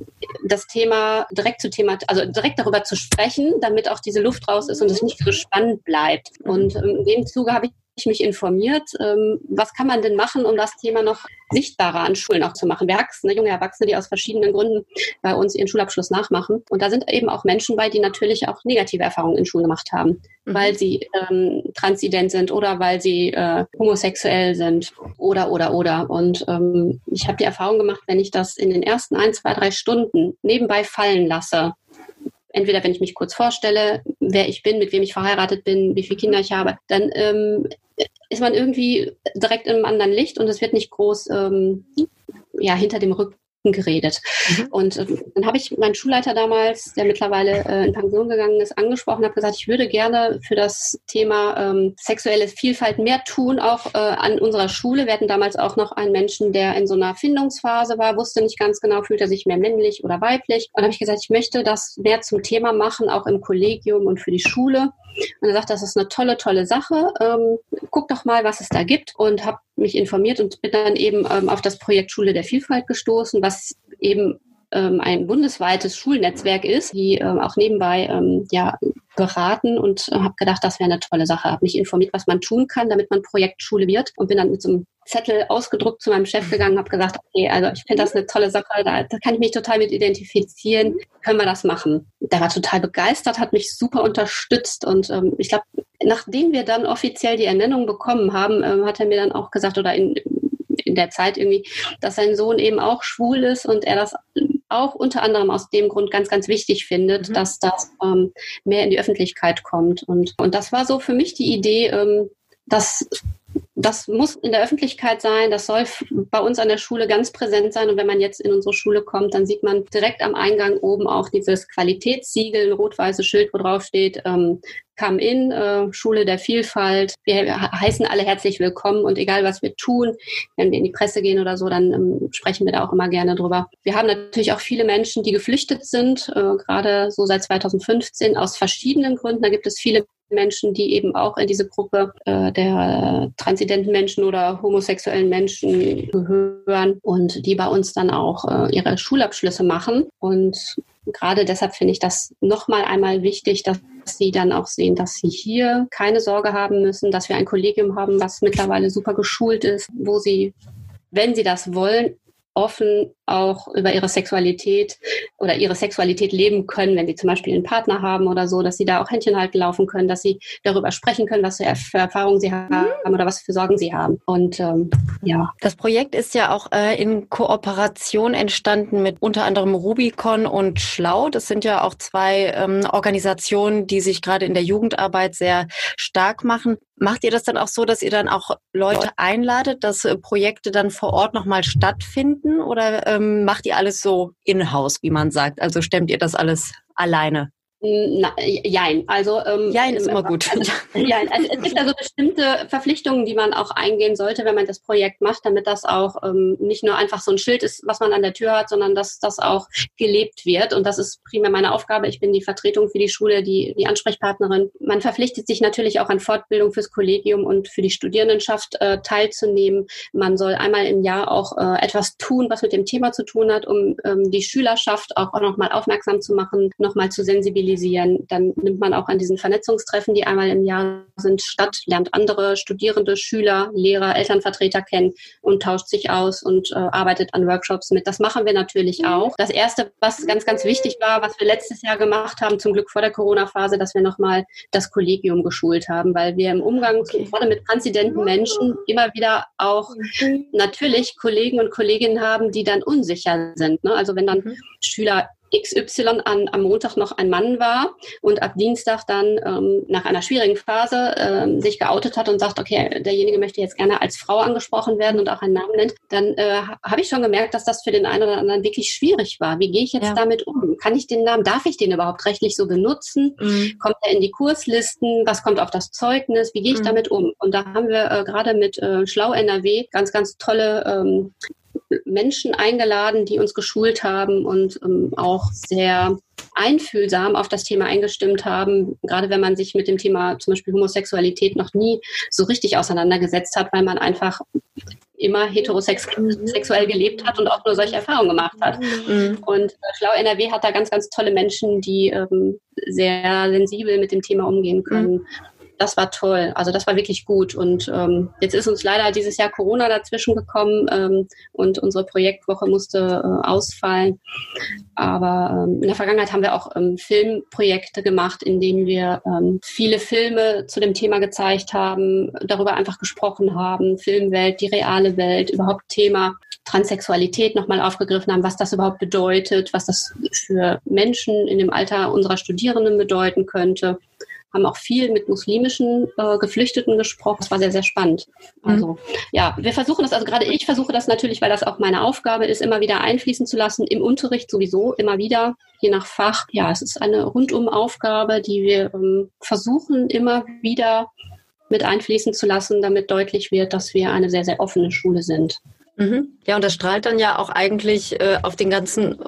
das Thema direkt zu Thema, also direkt darüber zu sprechen, damit auch diese Luft raus ist und es nicht so spannend bleibt. Und ähm, in dem Zuge habe ich ich mich informiert, ähm, was kann man denn machen, um das Thema noch sichtbarer an Schulen auch zu machen. Wir Erwachsene, junge Erwachsene, die aus verschiedenen Gründen bei uns ihren Schulabschluss nachmachen. Und da sind eben auch Menschen bei, die natürlich auch negative Erfahrungen in Schulen gemacht haben, mhm. weil sie ähm, transident sind oder weil sie äh, homosexuell sind oder, oder, oder. Und ähm, ich habe die Erfahrung gemacht, wenn ich das in den ersten ein, zwei, drei Stunden nebenbei fallen lasse, entweder wenn ich mich kurz vorstelle, wer ich bin, mit wem ich verheiratet bin, wie viele Kinder ich habe, dann ähm, ist man irgendwie direkt in einem anderen Licht und es wird nicht groß ähm, ja, hinter dem Rücken geredet. Mhm. Und äh, dann habe ich meinen Schulleiter damals, der mittlerweile äh, in Pension gegangen ist, angesprochen, habe gesagt, ich würde gerne für das Thema ähm, sexuelle Vielfalt mehr tun, auch äh, an unserer Schule. Wir hatten damals auch noch einen Menschen, der in so einer Findungsphase war, wusste nicht ganz genau, fühlt er sich mehr männlich oder weiblich. Und habe ich gesagt, ich möchte das mehr zum Thema machen, auch im Kollegium und für die Schule. Und er sagt, das ist eine tolle, tolle Sache. Ähm, guck doch mal, was es da gibt. Und habe mich informiert und bin dann eben ähm, auf das Projekt Schule der Vielfalt gestoßen, was eben ähm, ein bundesweites Schulnetzwerk ist, die ähm, auch nebenbei ähm, ja, beraten und äh, habe gedacht, das wäre eine tolle Sache. Habe mich informiert, was man tun kann, damit man Projektschule wird und bin dann mit so einem Zettel ausgedruckt zu meinem Chef gegangen, habe gesagt, okay, also ich finde das eine tolle Sache, da, da kann ich mich total mit identifizieren, können wir das machen. Der war total begeistert, hat mich super unterstützt und ähm, ich glaube, nachdem wir dann offiziell die Ernennung bekommen haben, ähm, hat er mir dann auch gesagt, oder in, in der Zeit irgendwie, dass sein Sohn eben auch schwul ist und er das auch unter anderem aus dem Grund ganz, ganz wichtig findet, mhm. dass das ähm, mehr in die Öffentlichkeit kommt. Und, und das war so für mich die Idee, ähm, dass das muss in der Öffentlichkeit sein, das soll bei uns an der Schule ganz präsent sein. Und wenn man jetzt in unsere Schule kommt, dann sieht man direkt am Eingang oben auch dieses Qualitätssiegel, ein rot-weißes Schild, wo drauf steht, ähm, Come In, äh, Schule der Vielfalt. Wir heißen alle herzlich willkommen und egal was wir tun, wenn wir in die Presse gehen oder so, dann ähm, sprechen wir da auch immer gerne drüber. Wir haben natürlich auch viele Menschen, die geflüchtet sind, äh, gerade so seit 2015 aus verschiedenen Gründen. Da gibt es viele Menschen, die eben auch in diese Gruppe äh, der transidenten Menschen oder homosexuellen Menschen gehören und die bei uns dann auch äh, ihre Schulabschlüsse machen. Und gerade deshalb finde ich das nochmal einmal wichtig, dass sie dann auch sehen, dass sie hier keine Sorge haben müssen, dass wir ein Kollegium haben, was mittlerweile super geschult ist, wo sie wenn sie das wollen, offen auch über ihre Sexualität oder ihre Sexualität leben können, wenn sie zum Beispiel einen Partner haben oder so, dass sie da auch Händchen halten laufen können, dass sie darüber sprechen können, was für Erfahrungen sie haben mhm. oder was für Sorgen sie haben. Und ähm, ja. Das Projekt ist ja auch äh, in Kooperation entstanden mit unter anderem Rubicon und Schlau. Das sind ja auch zwei ähm, Organisationen, die sich gerade in der Jugendarbeit sehr stark machen. Macht ihr das dann auch so, dass ihr dann auch Leute einladet, dass äh, Projekte dann vor Ort nochmal stattfinden? Oder ähm, macht ihr alles so in-house, wie man sagt? Also stemmt ihr das alles alleine? Na, jein. Also, ähm, jein ist immer gut. Also, jein. Also, es gibt also bestimmte Verpflichtungen, die man auch eingehen sollte, wenn man das Projekt macht, damit das auch ähm, nicht nur einfach so ein Schild ist, was man an der Tür hat, sondern dass das auch gelebt wird. Und das ist primär meine Aufgabe. Ich bin die Vertretung für die Schule, die, die Ansprechpartnerin. Man verpflichtet sich natürlich auch an Fortbildung fürs Kollegium und für die Studierendenschaft äh, teilzunehmen. Man soll einmal im Jahr auch äh, etwas tun, was mit dem Thema zu tun hat, um ähm, die Schülerschaft auch, auch nochmal aufmerksam zu machen, nochmal zu sensibilisieren sensibilisieren. Dann nimmt man auch an diesen Vernetzungstreffen, die einmal im Jahr sind, statt, lernt andere Studierende, Schüler, Lehrer, Elternvertreter kennen und tauscht sich aus und äh, arbeitet an Workshops mit. Das machen wir natürlich mhm. auch. Das Erste, was ganz, ganz wichtig war, was wir letztes Jahr gemacht haben, zum Glück vor der Corona-Phase, dass wir nochmal das Kollegium geschult haben, weil wir im Umgang okay. gerade mit transidenten Menschen immer wieder auch natürlich Kollegen und Kolleginnen haben, die dann unsicher sind. Ne? Also wenn dann mhm. Schüler XY an, am Montag noch ein Mann war und ab Dienstag dann ähm, nach einer schwierigen Phase ähm, sich geoutet hat und sagt, okay, derjenige möchte jetzt gerne als Frau angesprochen werden und auch einen Namen nennt, dann äh, habe ich schon gemerkt, dass das für den einen oder anderen wirklich schwierig war. Wie gehe ich jetzt ja. damit um? Kann ich den Namen, darf ich den überhaupt rechtlich so benutzen? Mhm. Kommt er in die Kurslisten? Was kommt auf das Zeugnis? Wie gehe ich mhm. damit um? Und da haben wir äh, gerade mit äh, Schlau NRW ganz, ganz tolle ähm, Menschen eingeladen, die uns geschult haben und ähm, auch sehr einfühlsam auf das Thema eingestimmt haben, gerade wenn man sich mit dem Thema zum Beispiel Homosexualität noch nie so richtig auseinandergesetzt hat, weil man einfach immer heterosexuell gelebt hat und auch nur solche Erfahrungen gemacht hat. Mhm. Und äh, Schlau NRW hat da ganz, ganz tolle Menschen, die ähm, sehr sensibel mit dem Thema umgehen können. Mhm das war toll. Also das war wirklich gut. Und ähm, jetzt ist uns leider dieses Jahr Corona dazwischen gekommen ähm, und unsere Projektwoche musste äh, ausfallen. Aber ähm, in der Vergangenheit haben wir auch ähm, Filmprojekte gemacht, in denen wir ähm, viele Filme zu dem Thema gezeigt haben, darüber einfach gesprochen haben, Filmwelt, die reale Welt, überhaupt Thema Transsexualität nochmal aufgegriffen haben, was das überhaupt bedeutet, was das für Menschen in dem Alter unserer Studierenden bedeuten könnte haben auch viel mit muslimischen äh, Geflüchteten gesprochen. Das war sehr, sehr spannend. Mhm. Also mhm. ja, wir versuchen das, also gerade ich versuche das natürlich, weil das auch meine Aufgabe ist, immer wieder einfließen zu lassen, im Unterricht sowieso, immer wieder, je nach Fach. Ja, es ist eine Rundum-Aufgabe, die wir ähm, versuchen, immer wieder mit einfließen zu lassen, damit deutlich wird, dass wir eine sehr, sehr offene Schule sind. Mhm. Ja, und das strahlt dann ja auch eigentlich äh, auf den ganzen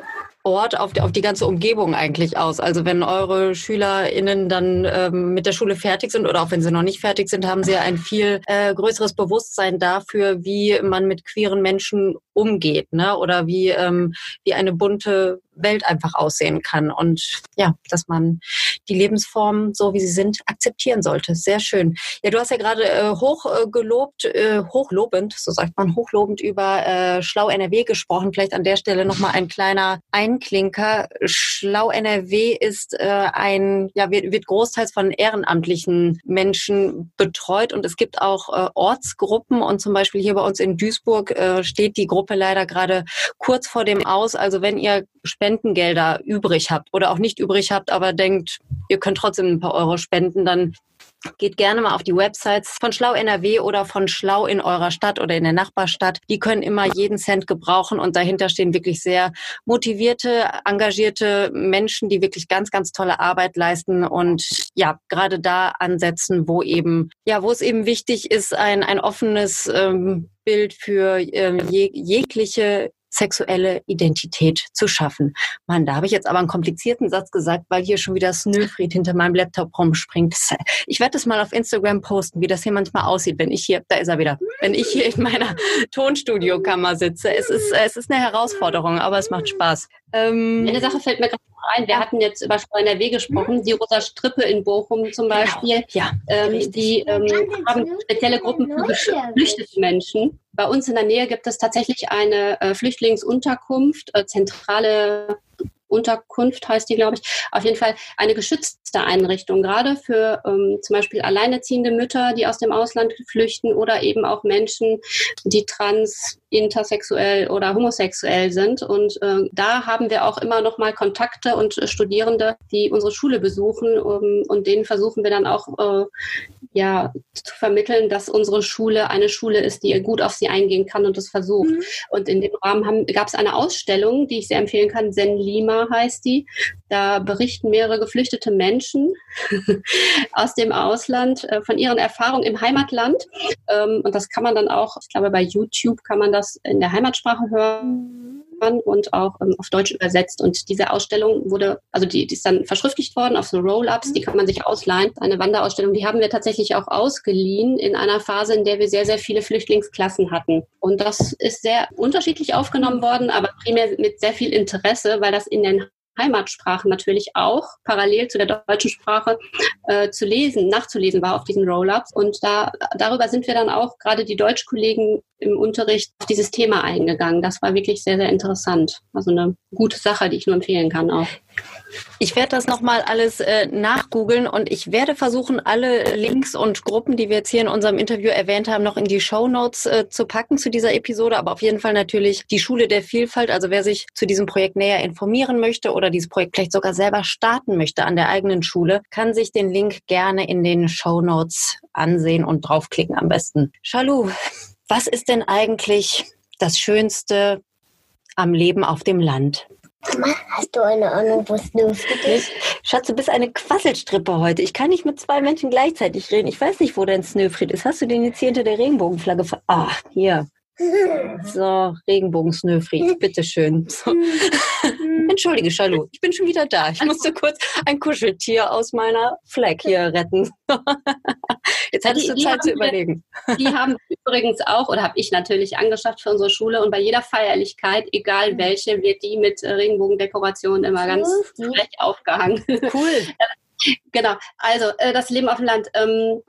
Ort, auf die, auf die ganze Umgebung eigentlich aus. Also wenn eure SchülerInnen dann ähm, mit der Schule fertig sind oder auch wenn sie noch nicht fertig sind, haben sie ein viel äh, größeres Bewusstsein dafür, wie man mit queeren Menschen umgeht, ne? Oder wie, ähm, wie eine bunte Welt einfach aussehen kann und ja, dass man die Lebensformen so wie sie sind akzeptieren sollte. Sehr schön. Ja, du hast ja gerade äh, hoch äh, gelobt, äh, hochlobend, so sagt man, hochlobend über äh, Schlau NRW gesprochen. Vielleicht an der Stelle nochmal ein kleiner Einklinker. Schlau NRW ist äh, ein, ja, wird, wird großteils von ehrenamtlichen Menschen betreut und es gibt auch äh, Ortsgruppen und zum Beispiel hier bei uns in Duisburg äh, steht die Gruppe leider gerade kurz vor dem Aus. Also wenn ihr Spendengelder übrig habt oder auch nicht übrig habt, aber denkt, ihr könnt trotzdem ein paar Euro spenden, dann Geht gerne mal auf die Websites von Schlau NRW oder von Schlau in eurer Stadt oder in der Nachbarstadt. Die können immer jeden Cent gebrauchen und dahinter stehen wirklich sehr motivierte, engagierte Menschen, die wirklich ganz, ganz tolle Arbeit leisten und ja, gerade da ansetzen, wo eben, ja, wo es eben wichtig ist, ein, ein offenes ähm, Bild für ähm, jeg jegliche sexuelle Identität zu schaffen. Mann, da habe ich jetzt aber einen komplizierten Satz gesagt, weil hier schon wieder Snöfried hinter meinem Laptop rumspringt. Ich werde das mal auf Instagram posten, wie das hier manchmal aussieht, wenn ich hier, da ist er wieder, wenn ich hier in meiner Tonstudiokammer sitze. Es ist, es ist eine Herausforderung, aber es macht Spaß. Ähm, eine Sache fällt mir gerade ein. Wir hatten jetzt über NRW gesprochen, die Rosa Strippe in Bochum zum genau. Beispiel. Ja, ähm, die ähm, haben spezielle Gruppen für geflüchtete Menschen. Bei uns in der Nähe gibt es tatsächlich eine äh, Flüchtlingsunterkunft, äh, zentrale Unterkunft heißt die, glaube ich. Auf jeden Fall eine geschützte Einrichtung, gerade für ähm, zum Beispiel alleinerziehende Mütter, die aus dem Ausland flüchten oder eben auch Menschen, die trans, intersexuell oder homosexuell sind. Und äh, da haben wir auch immer noch mal Kontakte und äh, Studierende, die unsere Schule besuchen um, und denen versuchen wir dann auch äh, ja zu vermitteln, dass unsere Schule eine Schule ist, die gut auf sie eingehen kann und das versucht. Mhm. Und in dem Rahmen gab es eine Ausstellung, die ich sehr empfehlen kann. Zen Lima heißt die. Da berichten mehrere geflüchtete Menschen aus dem Ausland äh, von ihren Erfahrungen im Heimatland. Ähm, und das kann man dann auch, ich glaube, bei YouTube kann man das in der Heimatsprache hören und auch ähm, auf Deutsch übersetzt. Und diese Ausstellung wurde, also die, die ist dann verschriftlicht worden auf so Roll-Ups, die kann man sich ausleihen. Eine Wanderausstellung, die haben wir tatsächlich auch ausgeliehen in einer Phase, in der wir sehr, sehr viele Flüchtlingsklassen hatten. Und das ist sehr unterschiedlich aufgenommen worden, aber primär mit sehr viel Interesse, weil das in den Heimatsprachen natürlich auch parallel zu der deutschen Sprache äh, zu lesen, nachzulesen war auf diesen Roll-ups. Und da, darüber sind wir dann auch gerade die Deutschkollegen im Unterricht auf dieses Thema eingegangen. Das war wirklich sehr, sehr interessant. Also eine gute Sache, die ich nur empfehlen kann auch. Ich werde das nochmal alles äh, nachgoogeln und ich werde versuchen, alle Links und Gruppen, die wir jetzt hier in unserem Interview erwähnt haben, noch in die Show Notes äh, zu packen zu dieser Episode. Aber auf jeden Fall natürlich die Schule der Vielfalt. Also wer sich zu diesem Projekt näher informieren möchte oder dieses Projekt vielleicht sogar selber starten möchte an der eigenen Schule, kann sich den Link gerne in den Show Notes ansehen und draufklicken am besten. Shalou, was ist denn eigentlich das Schönste am Leben auf dem Land? Hast du eine Ahnung, wo Snowflake ist? Schatz, du bist eine Quasselstrippe heute. Ich kann nicht mit zwei Menschen gleichzeitig reden. Ich weiß nicht, wo dein Snowfried ist. Hast du den jetzt hier hinter der Regenbogenflagge? Ah, hier. So, Regenbogen-Snowfried, bitteschön. So. Entschuldige, Charlot, ich bin schon wieder da. Ich musste kurz ein Kuscheltier aus meiner Flag hier retten. Jetzt hattest du Zeit zu überlegen. Die haben übrigens auch, oder habe ich natürlich angeschafft für unsere Schule und bei jeder Feierlichkeit, egal mhm. welche, wird die mit Regenbogendekoration immer ganz frech aufgehangen. Cool. Genau, also äh, das Leben auf dem Land. Ähm,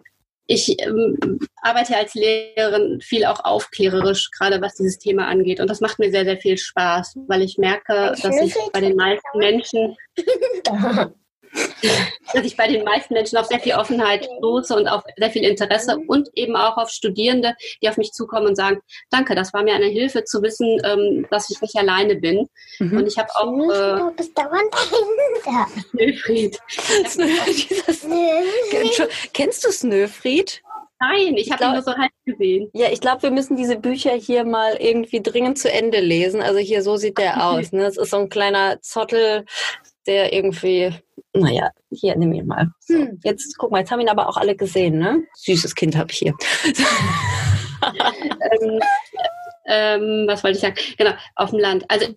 ich ähm, arbeite als Lehrerin viel auch aufklärerisch, gerade was dieses Thema angeht. Und das macht mir sehr, sehr viel Spaß, weil ich merke, dass ich bei den meisten Menschen dass ich bei den meisten Menschen auf sehr viel Offenheit stoße und auf sehr viel Interesse mhm. und eben auch auf Studierende, die auf mich zukommen und sagen, danke, das war mir eine Hilfe zu wissen, ähm, dass ich nicht alleine bin. Mhm. Und ich habe auch... Äh, du bist dauernd dahinter. Snöfried. Kennst du Snöfried? Nein, ich habe ihn nur so halb gesehen. Ja, ich glaube, wir müssen diese Bücher hier mal irgendwie dringend zu Ende lesen. Also hier, so sieht der aus. Ne? Es ist so ein kleiner Zottel, der irgendwie, naja, hier, nimm ihn mal. So, hm. Jetzt, guck mal, jetzt haben ihn aber auch alle gesehen, ne? Süßes Kind habe ich hier. ähm, ähm, was wollte ich sagen? Genau, auf dem Land. Also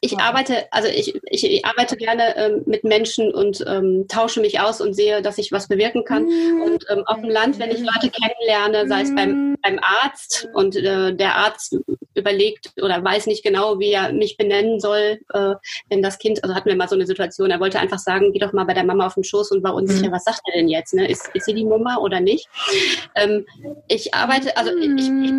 ich arbeite, also ich, ich, arbeite gerne ähm, mit Menschen und ähm, tausche mich aus und sehe, dass ich was bewirken kann. Und ähm, auf dem Land, wenn ich Leute kennenlerne, sei es beim, beim Arzt und äh, der Arzt überlegt oder weiß nicht genau, wie er mich benennen soll, äh, wenn das Kind, also hatten wir mal so eine Situation, er wollte einfach sagen, geh doch mal bei der Mama auf den Schoß und war unsicher, mhm. was sagt er denn jetzt? Ne? Ist, ist sie die Mama oder nicht? Ähm, ich arbeite, also ich, ich, ich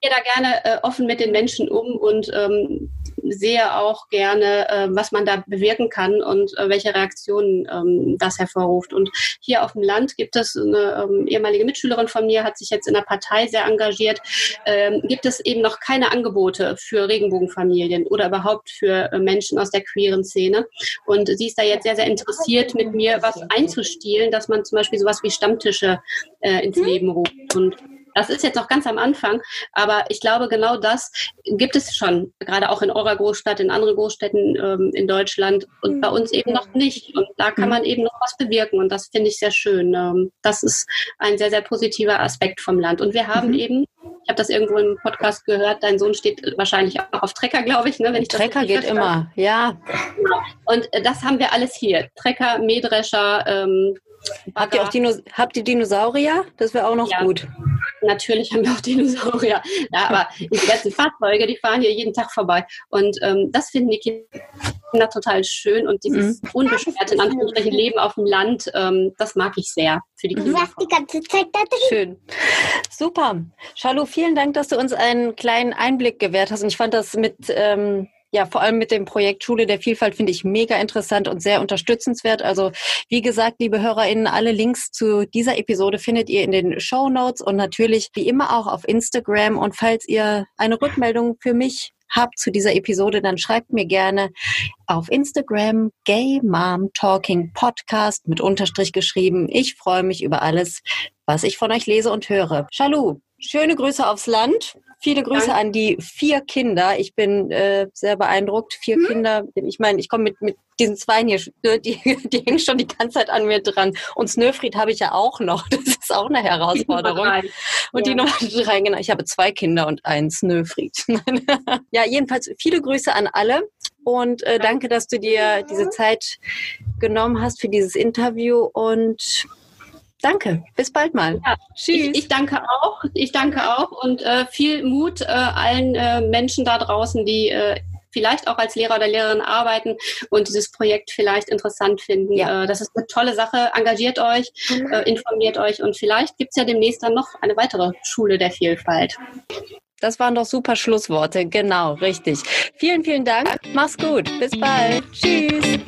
gehe da gerne äh, offen mit den Menschen um und ähm, sehe auch gerne, äh, was man da bewirken kann und äh, welche Reaktionen ähm, das hervorruft. Und hier auf dem Land gibt es eine ähm, ehemalige Mitschülerin von mir, hat sich jetzt in der Partei sehr engagiert, ähm, gibt es eben noch keine Angebote für Regenbogenfamilien oder überhaupt für äh, Menschen aus der queeren Szene. Und sie ist da jetzt sehr, sehr interessiert, mit mir was einzustielen, dass man zum Beispiel sowas wie Stammtische äh, ins Leben ruft. Und das ist jetzt noch ganz am Anfang, aber ich glaube, genau das gibt es schon, gerade auch in eurer Großstadt, in anderen Großstädten ähm, in Deutschland und bei uns eben noch nicht. Und da kann mhm. man eben noch was bewirken und das finde ich sehr schön. Ähm, das ist ein sehr, sehr positiver Aspekt vom Land. Und wir haben mhm. eben, ich habe das irgendwo im Podcast gehört, dein Sohn steht wahrscheinlich auch auf Trecker, glaube ich. Ne, wenn ich Trecker geht immer, ja. Und äh, das haben wir alles hier. Trecker, Mähdrescher, ähm, Habt ihr auch Dinos habt ihr Dinosaurier? Das wäre auch noch ja. gut natürlich haben wir auch Dinosaurier. Ja, aber die ganzen Fahrzeuge, die fahren hier jeden Tag vorbei. Und ähm, das finden die Kinder total schön. Und dieses mhm. unbeschwerte, in Anführungsstrichen, Leben auf dem Land, ähm, das mag ich sehr für die Kinder. Du die ganze Zeit da drin. Schön. Super. Charlo, vielen Dank, dass du uns einen kleinen Einblick gewährt hast. Und ich fand das mit ähm, ja, vor allem mit dem Projekt Schule der Vielfalt finde ich mega interessant und sehr unterstützenswert. Also wie gesagt, liebe HörerInnen, alle Links zu dieser Episode findet ihr in den Show Notes und natürlich wie immer auch auf Instagram. Und falls ihr eine Rückmeldung für mich habt zu dieser Episode, dann schreibt mir gerne auf Instagram Gay Mom Talking Podcast mit Unterstrich geschrieben. Ich freue mich über alles, was ich von euch lese und höre. Shalom! Schöne Grüße aufs Land. Viele Grüße Danke. an die vier Kinder. Ich bin äh, sehr beeindruckt. Vier hm? Kinder. Ich meine, ich komme mit, mit diesen Zweien hier, die, die hängen schon die ganze Zeit an mir dran. Und Snöfried habe ich ja auch noch. Das ist auch eine Herausforderung. Und ja. die Nummer drei, genau. Ich habe zwei Kinder und einen Snöfried. ja, jedenfalls viele Grüße an alle. Und äh, danke, dass du dir diese Zeit genommen hast für dieses Interview. Und Danke, bis bald mal. Ja, Tschüss. Ich, ich, danke auch. Ich danke auch und äh, viel Mut äh, allen äh, Menschen da draußen, die äh, vielleicht auch als Lehrer oder Lehrerin arbeiten und dieses Projekt vielleicht interessant finden. Ja. Äh, das ist eine tolle Sache. Engagiert euch, mhm. Äh, informiert euch und vielleicht gibt es ja demnächst dann noch eine weitere Schule der Vielfalt. Das waren doch super Schlussworte. Genau, richtig. Vielen, vielen Dank. Mach's gut. Bis bald. Tschüss.